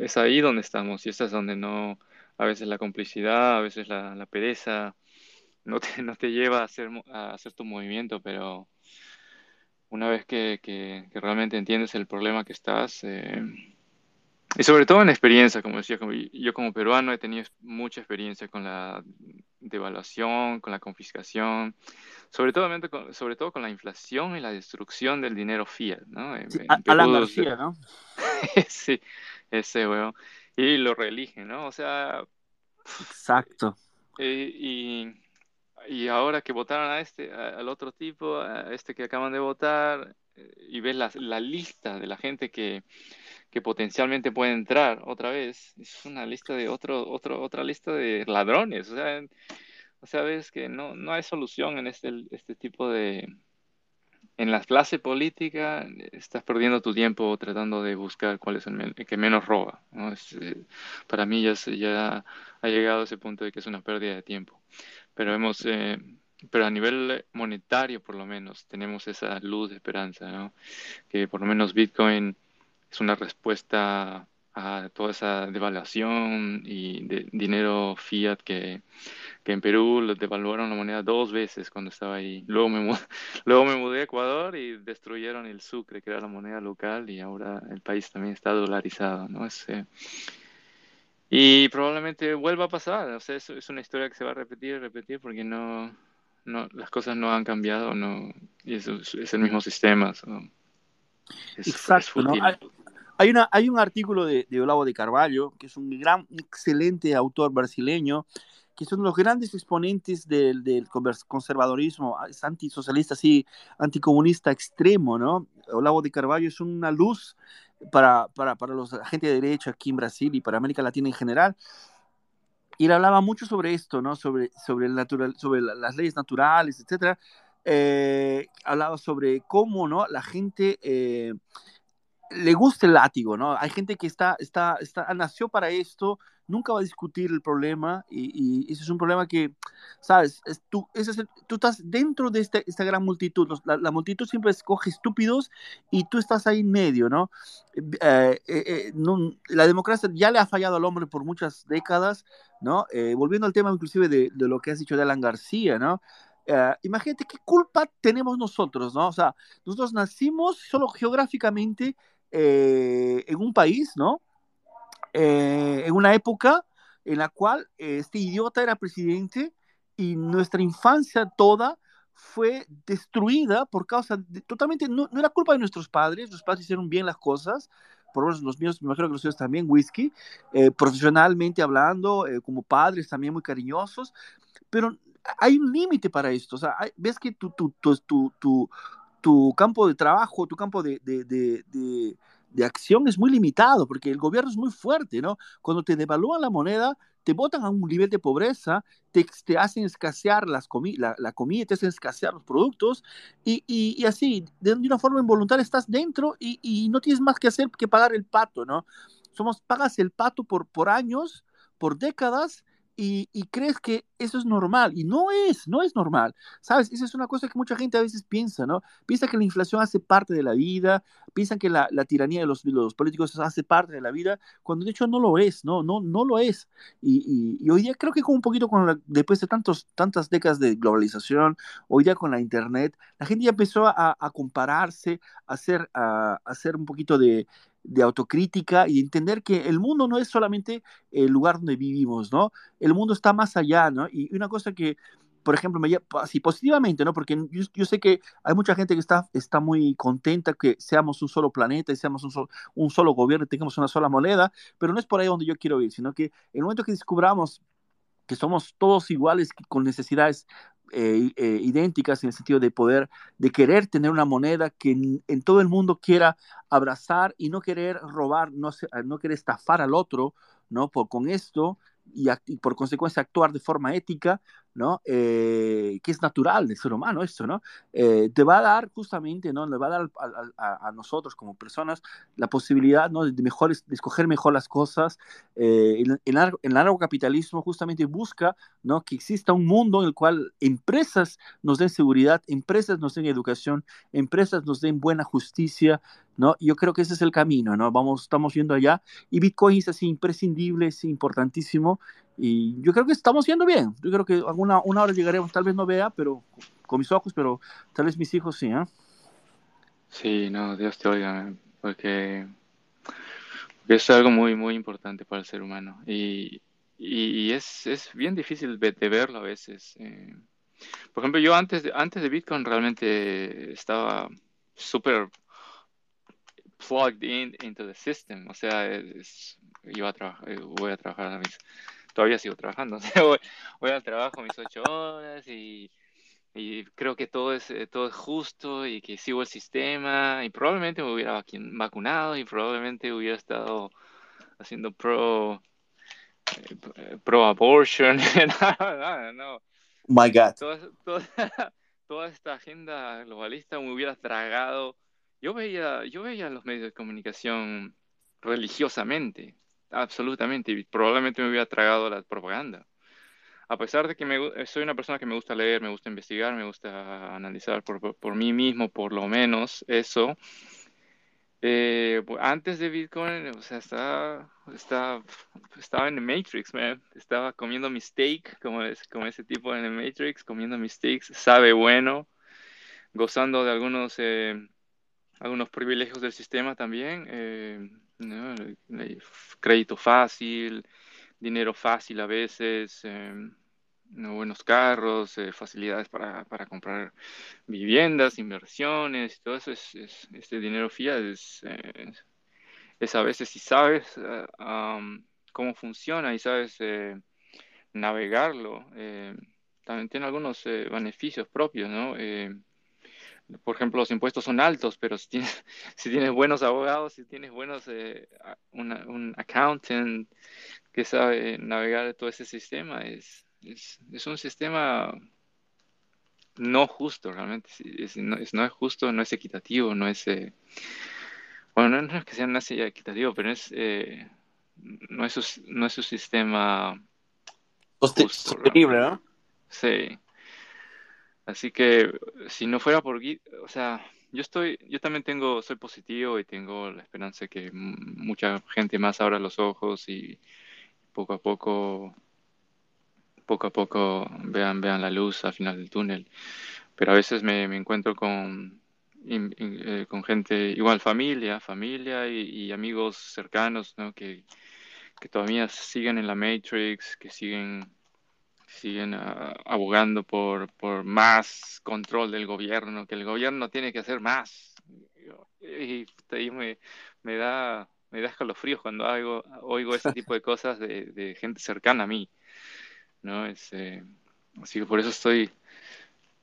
es ahí donde estamos y esta es donde no a veces la complicidad, a veces la, la pereza no te, no te lleva a hacer, a hacer tu movimiento, pero, una vez que, que, realmente entiendes el problema que estás, eh, y sobre todo en experiencia, como decía, como yo como peruano he tenido mucha experiencia con la devaluación, con la confiscación, sobre todo, con, sobre todo con la inflación y la destrucción del dinero fiat, ¿no? Sí, Alan García, ¿no? sí, ese weón. Y lo reeligen, ¿no? O sea... Exacto. Eh, y, y ahora que votaron a este, al otro tipo, a este que acaban de votar, eh, y ves la, la lista de la gente que que potencialmente puede entrar otra vez, es una lista de otro, otro, otra lista de ladrones. O sea, o sea ves que no, no hay solución en este, este tipo de... En la clase política estás perdiendo tu tiempo tratando de buscar cuál es el, que menos roba. ¿no? Eh, para mí ya, ya ha llegado a ese punto de que es una pérdida de tiempo. Pero hemos... Eh, pero a nivel monetario, por lo menos, tenemos esa luz de esperanza, ¿no? Que por lo menos Bitcoin es una respuesta a toda esa devaluación y de dinero fiat que, en Perú lo devaluaron la moneda dos veces cuando estaba ahí. Luego me, luego me mudé a Ecuador y destruyeron el sucre, que era la moneda local, y ahora el país también está dolarizado, ¿no? Es, eh, y probablemente vuelva a pasar, o sea, es, es una historia que se va a repetir y repetir porque no, no, las cosas no han cambiado, no, y es, es el mismo sistema. Exacto, ¿no? Hay, una, hay un artículo de, de, Olavo de Carvalho, que es un gran, excelente autor brasileño, que son los grandes exponentes del, del conservadorismo, es antisocialista, así, anticomunista extremo, ¿no? Olavo de Carvalho es una luz para, para, para los gente de derecha aquí en Brasil y para América Latina en general. Y él hablaba mucho sobre esto, ¿no? Sobre, sobre, el natural, sobre las leyes naturales, etcétera. Eh, hablaba sobre cómo, ¿no? La gente... Eh, le gusta el látigo, ¿no? Hay gente que está, está, está, nació para esto, nunca va a discutir el problema y, y ese es un problema que, ¿sabes? Es, tú, estás dentro de este, esta gran multitud, la, multitud siempre escoge estúpidos y tú estás ahí en medio, ¿no? Eh, eh, eh, no la democracia ya le ha fallado al hombre por muchas décadas, ¿no? volviendo al tema inclusive de, de, lo que has dicho de Alan García, ¿no? imagínate qué culpa tenemos nosotros, ¿no? O sea, nosotros nacimos solo geográficamente eh, en un país, ¿no? Eh, en una época en la cual este idiota era presidente y nuestra infancia toda fue destruida por causa de, totalmente, no, era culpa de nuestros padres, los padres hicieron bien las cosas, por lo menos los míos, me imagino que los suyos también, whisky, eh, profesionalmente hablando, como padres también muy cariñosos, pero hay un límite para esto, o sea, ves que tu, tu, tu, tu, tu campo de trabajo, tu campo de, de, de, de, acción es muy limitado, porque el gobierno es muy fuerte, ¿no? Cuando te devalúan la moneda, te botan a un nivel de pobreza, te, te hacen escasear las comi la, la, comida, te hacen escasear los productos, y, y, y así, de, una forma involuntaria estás dentro y, y, no tienes más que hacer que pagar el pato, ¿no? Somos, pagas el pato por, por años, por décadas, y, crees que eso es normal y no es, no es normal. ¿Sabes? Esa es una cosa que mucha gente a veces piensa, ¿no? Piensa que la inflación hace parte de la vida, piensan que la, tiranía de los, los, políticos hace parte de la vida, cuando de hecho no lo es, ¿no? No, no lo es. Y, y, hoy día creo que con un poquito con después de tantos, tantas décadas de globalización, hoy día con la internet, la gente ya empezó a, a compararse, a hacer, a hacer un poquito de, de autocrítica y entender que el mundo no es solamente el lugar donde vivimos, ¿no? El mundo está más allá, ¿no? Y una cosa que, por ejemplo, me así positivamente, ¿no? Porque yo, sé que hay mucha gente que está, está muy contenta que seamos un solo planeta y seamos un, solo, un solo gobierno y tengamos una sola moneda, pero no es por ahí donde yo quiero ir, sino que el momento que descubramos que somos todos iguales con necesidades eh, eh, idénticas en el sentido de poder, de querer tener una moneda que en, todo el mundo quiera abrazar y no querer robar, no, no querer estafar al otro, ¿no? Por, con esto y por consecuencia actuar de forma ética, ¿no? Eh, que es natural del ser humano esto, ¿no? Eh, te va a dar justamente, ¿no? Le va a dar a, nosotros como personas la posibilidad, ¿no? De, mejor, de escoger mejor las cosas. Eh, el, largo capitalismo justamente busca, ¿no? Que exista un mundo en el cual empresas nos den seguridad, empresas nos den educación, empresas nos den buena justicia, ¿no? Yo creo que ese es el camino, ¿no? Vamos, estamos yendo allá y Bitcoin es así imprescindible, es importantísimo y yo creo que estamos yendo bien. Yo creo que alguna una hora llegaremos, tal vez no vea, pero con mis ojos, pero tal vez mis hijos sí, ¿eh? Sí, no, Dios te oiga, porque, porque es algo muy, muy importante para el ser humano. Y, y, es, es, bien difícil de, verlo a veces. Eh. por ejemplo, yo antes de, antes de Bitcoin realmente estaba súper plugged in into the system. O sea, iba a trabajar, eh, voy a trabajar, todavía sigo trabajando. voy, voy, al trabajo mis ocho horas y, y creo que todo es, eh, todo es justo y que sigo el sistema y probablemente me hubiera vacunado y probablemente hubiera estado haciendo pro eh, pro abortion no, no, My God. Toda, esta agenda globalista me hubiera tragado. Yo veía, yo veía los medios de comunicación religiosamente, absolutamente, y probablemente me hubiera tragado la propaganda. A pesar de que me, soy una persona que me gusta leer, me gusta investigar, me gusta analizar por, por mí mismo, por lo menos, eso, eh, antes de Bitcoin, o sea, estaba, estaba, estaba en el Matrix, man. Estaba comiendo mi steak, como, es, como ese tipo en el Matrix, comiendo mis steaks, sabe bueno, gozando de algunos, eh, algunos privilegios del sistema también. Eh, crédito fácil, dinero fácil a veces. Em, buenos carros, eh, facilidades para, para, comprar viviendas, inversiones, todo eso es, este dinero fiat es, eh, es, a veces si sabes eh, cómo funciona y sabes navegarlo, también tiene algunos beneficios propios, ¿no? Por ejemplo, los impuestos son altos, pero si tienes, si tienes buenos abogados, si tienes buenos, un accountant que sabe navegar todo ese sistema, es, es, un sistema no justo realmente. no, es, justo, no es equitativo, no es... Eh, bueno, no, es que sea equitativo, pero es, eh, no, es, no es un sistema sostenible, ¿no? Sí. Así que si no fuera por o sea, yo estoy, yo también tengo, soy positivo y tengo la esperanza de que mucha gente más abra los ojos y poco a poco poco a poco vean, vean la luz al final del túnel. Pero a veces me, encuentro con, eh, con gente, igual familia, familia y, amigos cercanos, ¿no? Que, que, todavía siguen en la Matrix, que siguen, siguen ah, abogando por, por más control del gobierno, que el gobierno tiene que hacer más. Y, me, me, da me da escalofríos cuando hago, oigo ese tipo de cosas de, de gente cercana a mí. ¿no? Es, eh, así que por eso estoy,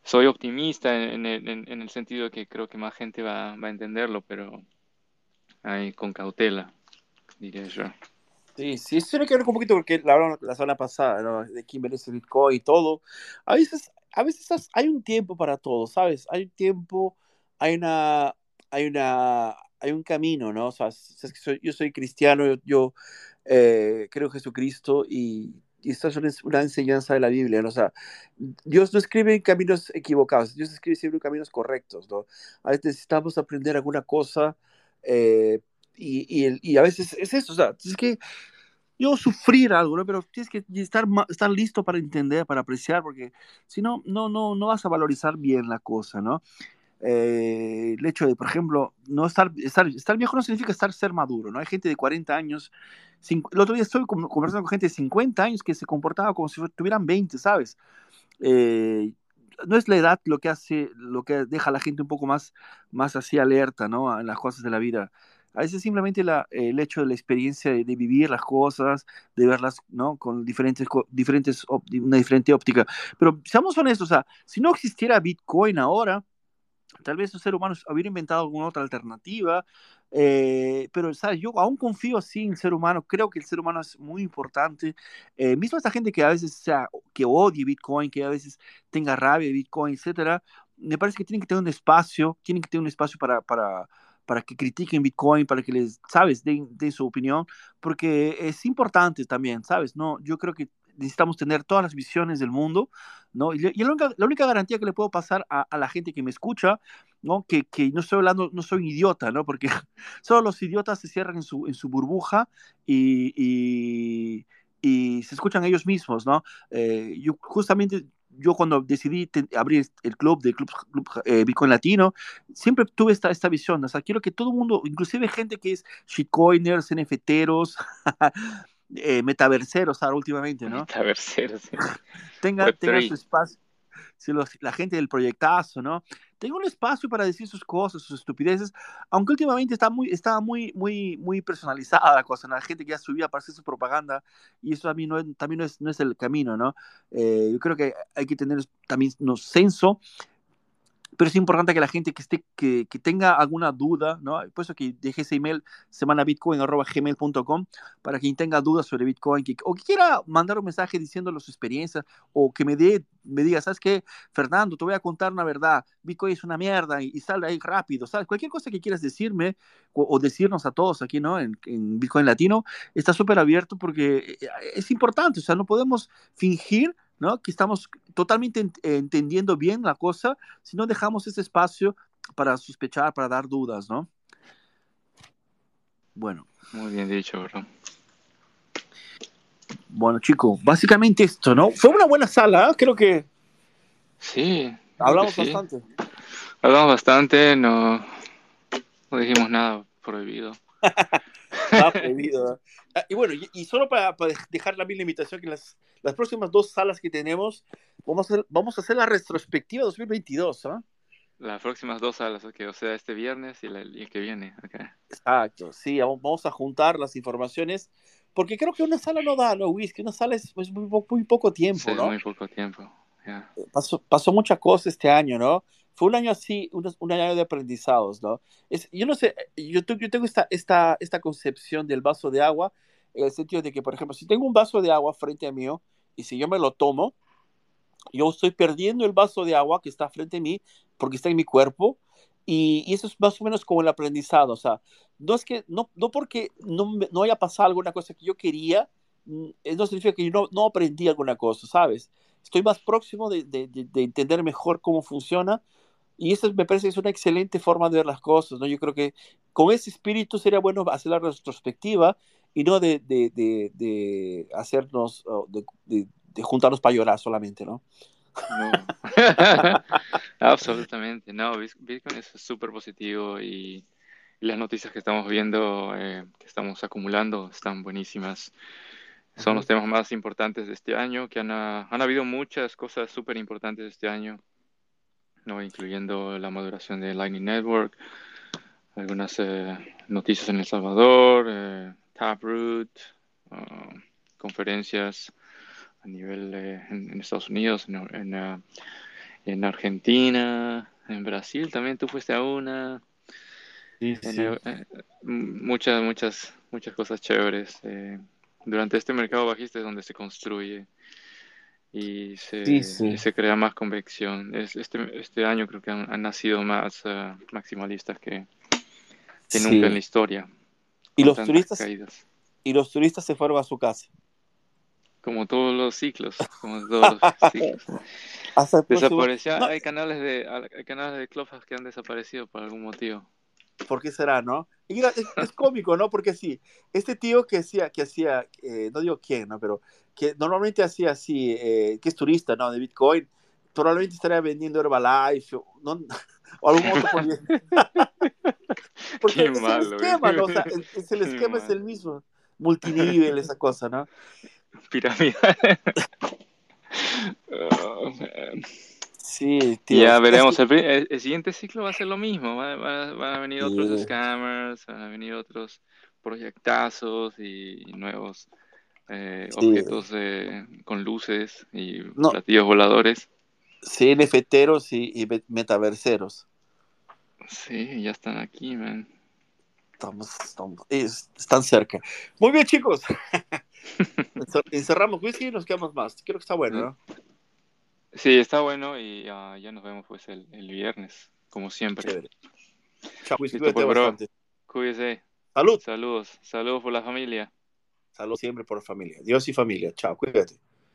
soy optimista en, el sentido de que creo que más gente va, a entenderlo, pero ahí con cautela, diría yo. Sí, sí, eso tiene que ver un poquito porque la la semana pasada, ¿no? De quién merece Bitcoin y todo. A veces, a veces hay un tiempo para todo, ¿sabes? Hay un tiempo, hay una, hay una, hay un camino, ¿no? O sea, yo soy cristiano, yo, yo eh, creo en Jesucristo y y esta es una enseñanza de la Biblia, ¿no? O sea, Dios no escribe en caminos equivocados, Dios escribe siempre en caminos correctos, ¿no? A veces necesitamos aprender alguna cosa eh, y, y, y, a veces es eso, o sea, es que yo sufrir algo, ¿no? Pero tienes que estar, estar listo para entender, para apreciar, porque si no, no, no, no vas a valorizar bien la cosa, ¿no? Eh, el hecho de, por ejemplo, no estar, estar, estar viejo no significa estar ser maduro, ¿no? Hay gente de 40 años, el otro día estoy conversando con gente de 50 años que se comportaba como si tuvieran 20, ¿sabes? Eh, no es la edad lo que hace, lo que deja a la gente un poco más, más así alerta, ¿no? En las cosas de la vida. A veces simplemente el hecho de la experiencia de, vivir las cosas, de verlas, ¿no? Con diferentes, diferentes, una diferente óptica. Pero seamos honestos, o sea, si no existiera Bitcoin ahora, Tal vez los seres humanos hubiera inventado alguna otra alternativa, eh, pero ¿sabes? yo aún confío así en el ser humano, creo que el ser humano es muy importante. Eh, mismo esta gente que a veces sea, que odie Bitcoin, que a veces tenga rabia de Bitcoin, etcétera, me parece que tienen que tener un espacio, tienen que tener un espacio para, para que critiquen Bitcoin, para que les, ¿sabes?, den, den, su opinión, porque es importante también, ¿sabes? No, yo creo que necesitamos tener todas las visiones del mundo, ¿no? Y, la, única, garantía que le puedo pasar a, la gente que me escucha, ¿no? Que, que, no estoy hablando, no soy un idiota, ¿no? Porque solo los idiotas se cierran en su, en su burbuja y, y, se escuchan ellos mismos, ¿no? Eh, yo justamente yo cuando decidí abrir el club de Club, club eh, Bitcoin Latino, siempre tuve esta, esta visión. O sea, quiero que todo el mundo, inclusive gente que es shitcoiners, NFTeros, eh, metaverseros ahora últimamente, ¿no? Metaverseros. tenga, tenga su espacio si la gente del proyectazo, ¿no? Tengo un espacio para decir sus cosas, sus estupideces, aunque últimamente está muy, está muy, muy, muy personalizada la cosa, la gente que ya subía para hacer su propaganda, y eso a mí no, también no es, no es el camino, ¿no? Eh, yo creo que hay que tener también un censo pero es importante que la gente que, esté, que, que tenga alguna duda, ¿no? Por eso que deje ese email semanabitcoin.gmail.com para quien tenga dudas sobre Bitcoin o que quiera mandar un mensaje diciéndole su experiencia o que me, me diga, ¿sabes qué? Fernando, te voy a contar una verdad, Bitcoin es una mierda y, sale ahí rápido, ¿sabes? Cualquier cosa que quieras decirme o, decirnos a todos aquí, ¿no? En, en Bitcoin Latino, está súper abierto porque eh, es importante, o sea, no podemos fingir ¿no? Que estamos totalmente entendiendo bien la cosa, si no dejamos ese espacio para sospechar, para dar dudas, ¿no? Bueno. Muy bien dicho, bro. Bueno, chico, básicamente esto, ¿no? Fue una buena sala, ¿eh? creo que. Sí. Hablamos bastante. Hablamos bastante, no, no dijimos nada prohibido. prohibido. Ah, y bueno, y, solo para, dejar la misma invitación que las, las próximas dos salas que tenemos, vamos a hacer, vamos a hacer la retrospectiva 2022, ¿ah? Las próximas dos salas, okay, o sea, este viernes y el que viene. Okay. Exacto, sí, vamos a juntar las informaciones, porque creo que una sala no da, ¿no, Whisky? Una sala es muy, muy, poco tiempo, sí, ¿no? muy poco tiempo, yeah. pasó, pasó mucha cosa este año, ¿no? Fue un año así, un, un año de aprendizados, ¿no? Es, yo no sé, yo, yo tengo esta, esta, esta concepción del vaso de agua, en el sentido de que, por ejemplo, si tengo un vaso de agua frente a mí y si yo me lo tomo, yo estoy perdiendo el vaso de agua que está frente a mí porque está en mi cuerpo y, y eso es más o menos como el aprendizado, o sea, no es que, no, no porque no, no haya pasado alguna cosa que yo quería, mm, no significa que yo no, no aprendí alguna cosa, ¿sabes? Estoy más próximo de, de, de entender mejor cómo funciona y eso me parece que es una excelente forma de ver las cosas, ¿no? Yo creo que con ese espíritu sería bueno hacer la retrospectiva y no de, de, de, de hacernos, de, juntarnos para llorar solamente, ¿no? No, absolutamente, no, Bitcoin es súper positivo y, las noticias que estamos viendo, eh, que estamos acumulando, están buenísimas. Son los temas más importantes de este año, que han, han habido muchas cosas súper importantes este año, ¿no? incluyendo la maduración de Lightning Network, algunas eh, noticias en El Salvador, eh, Taproot, uh, conferencias a nivel en, Estados Unidos, en, uh, en, Argentina, en Brasil también tú fuiste a una. Sí, sí. Eh, muchas, muchas, muchas cosas chéveres. Eh, durante este mercado bajista es donde se construye y se, se crea más convicción. este, este año creo que han, nacido más uh, maximalistas que, que nunca en la historia. Y los turistas y los turistas se fueron a su casa. Como todos los ciclos, como todos los ciclos. Desapareció. Hay canales de hay canales de Clubhouse que han desaparecido por algún motivo. ¿Por qué será, no? es, cómico, ¿no? Porque sí, este tío que hacía, que hacía, eh, no digo quién, ¿no? Pero que normalmente hacía así, eh, que es turista, ¿no? De Bitcoin, probablemente estaría vendiendo Herbalife, ¿no? O algún otro Porque es el esquema, ¿no? O sea, es, el esquema es el mismo. Multinivel, esa cosa, ¿no? Pirámide. oh, sí, tío. Ya veremos. El, el, siguiente ciclo va a ser lo mismo. Van, a venir otros scammers, van a venir otros proyectazos y, nuevos eh, objetos eh, con luces y platillos voladores. Sí, NFTeros y, y metaverseros. Sí, ya están aquí, man. Estamos, están cerca. Muy bien, chicos. Encerramos whisky y nos quedamos más. Creo que está bueno, ¿no? Sí, está bueno y uh, ya nos vemos pues el, el viernes, como siempre. Chévere. Chao, whisky, cuídate pues, bastante. Cuídese. Salud. Saludos. Saludos por la familia. Saludos siempre por la familia. Dios y familia. Chao, cuídate.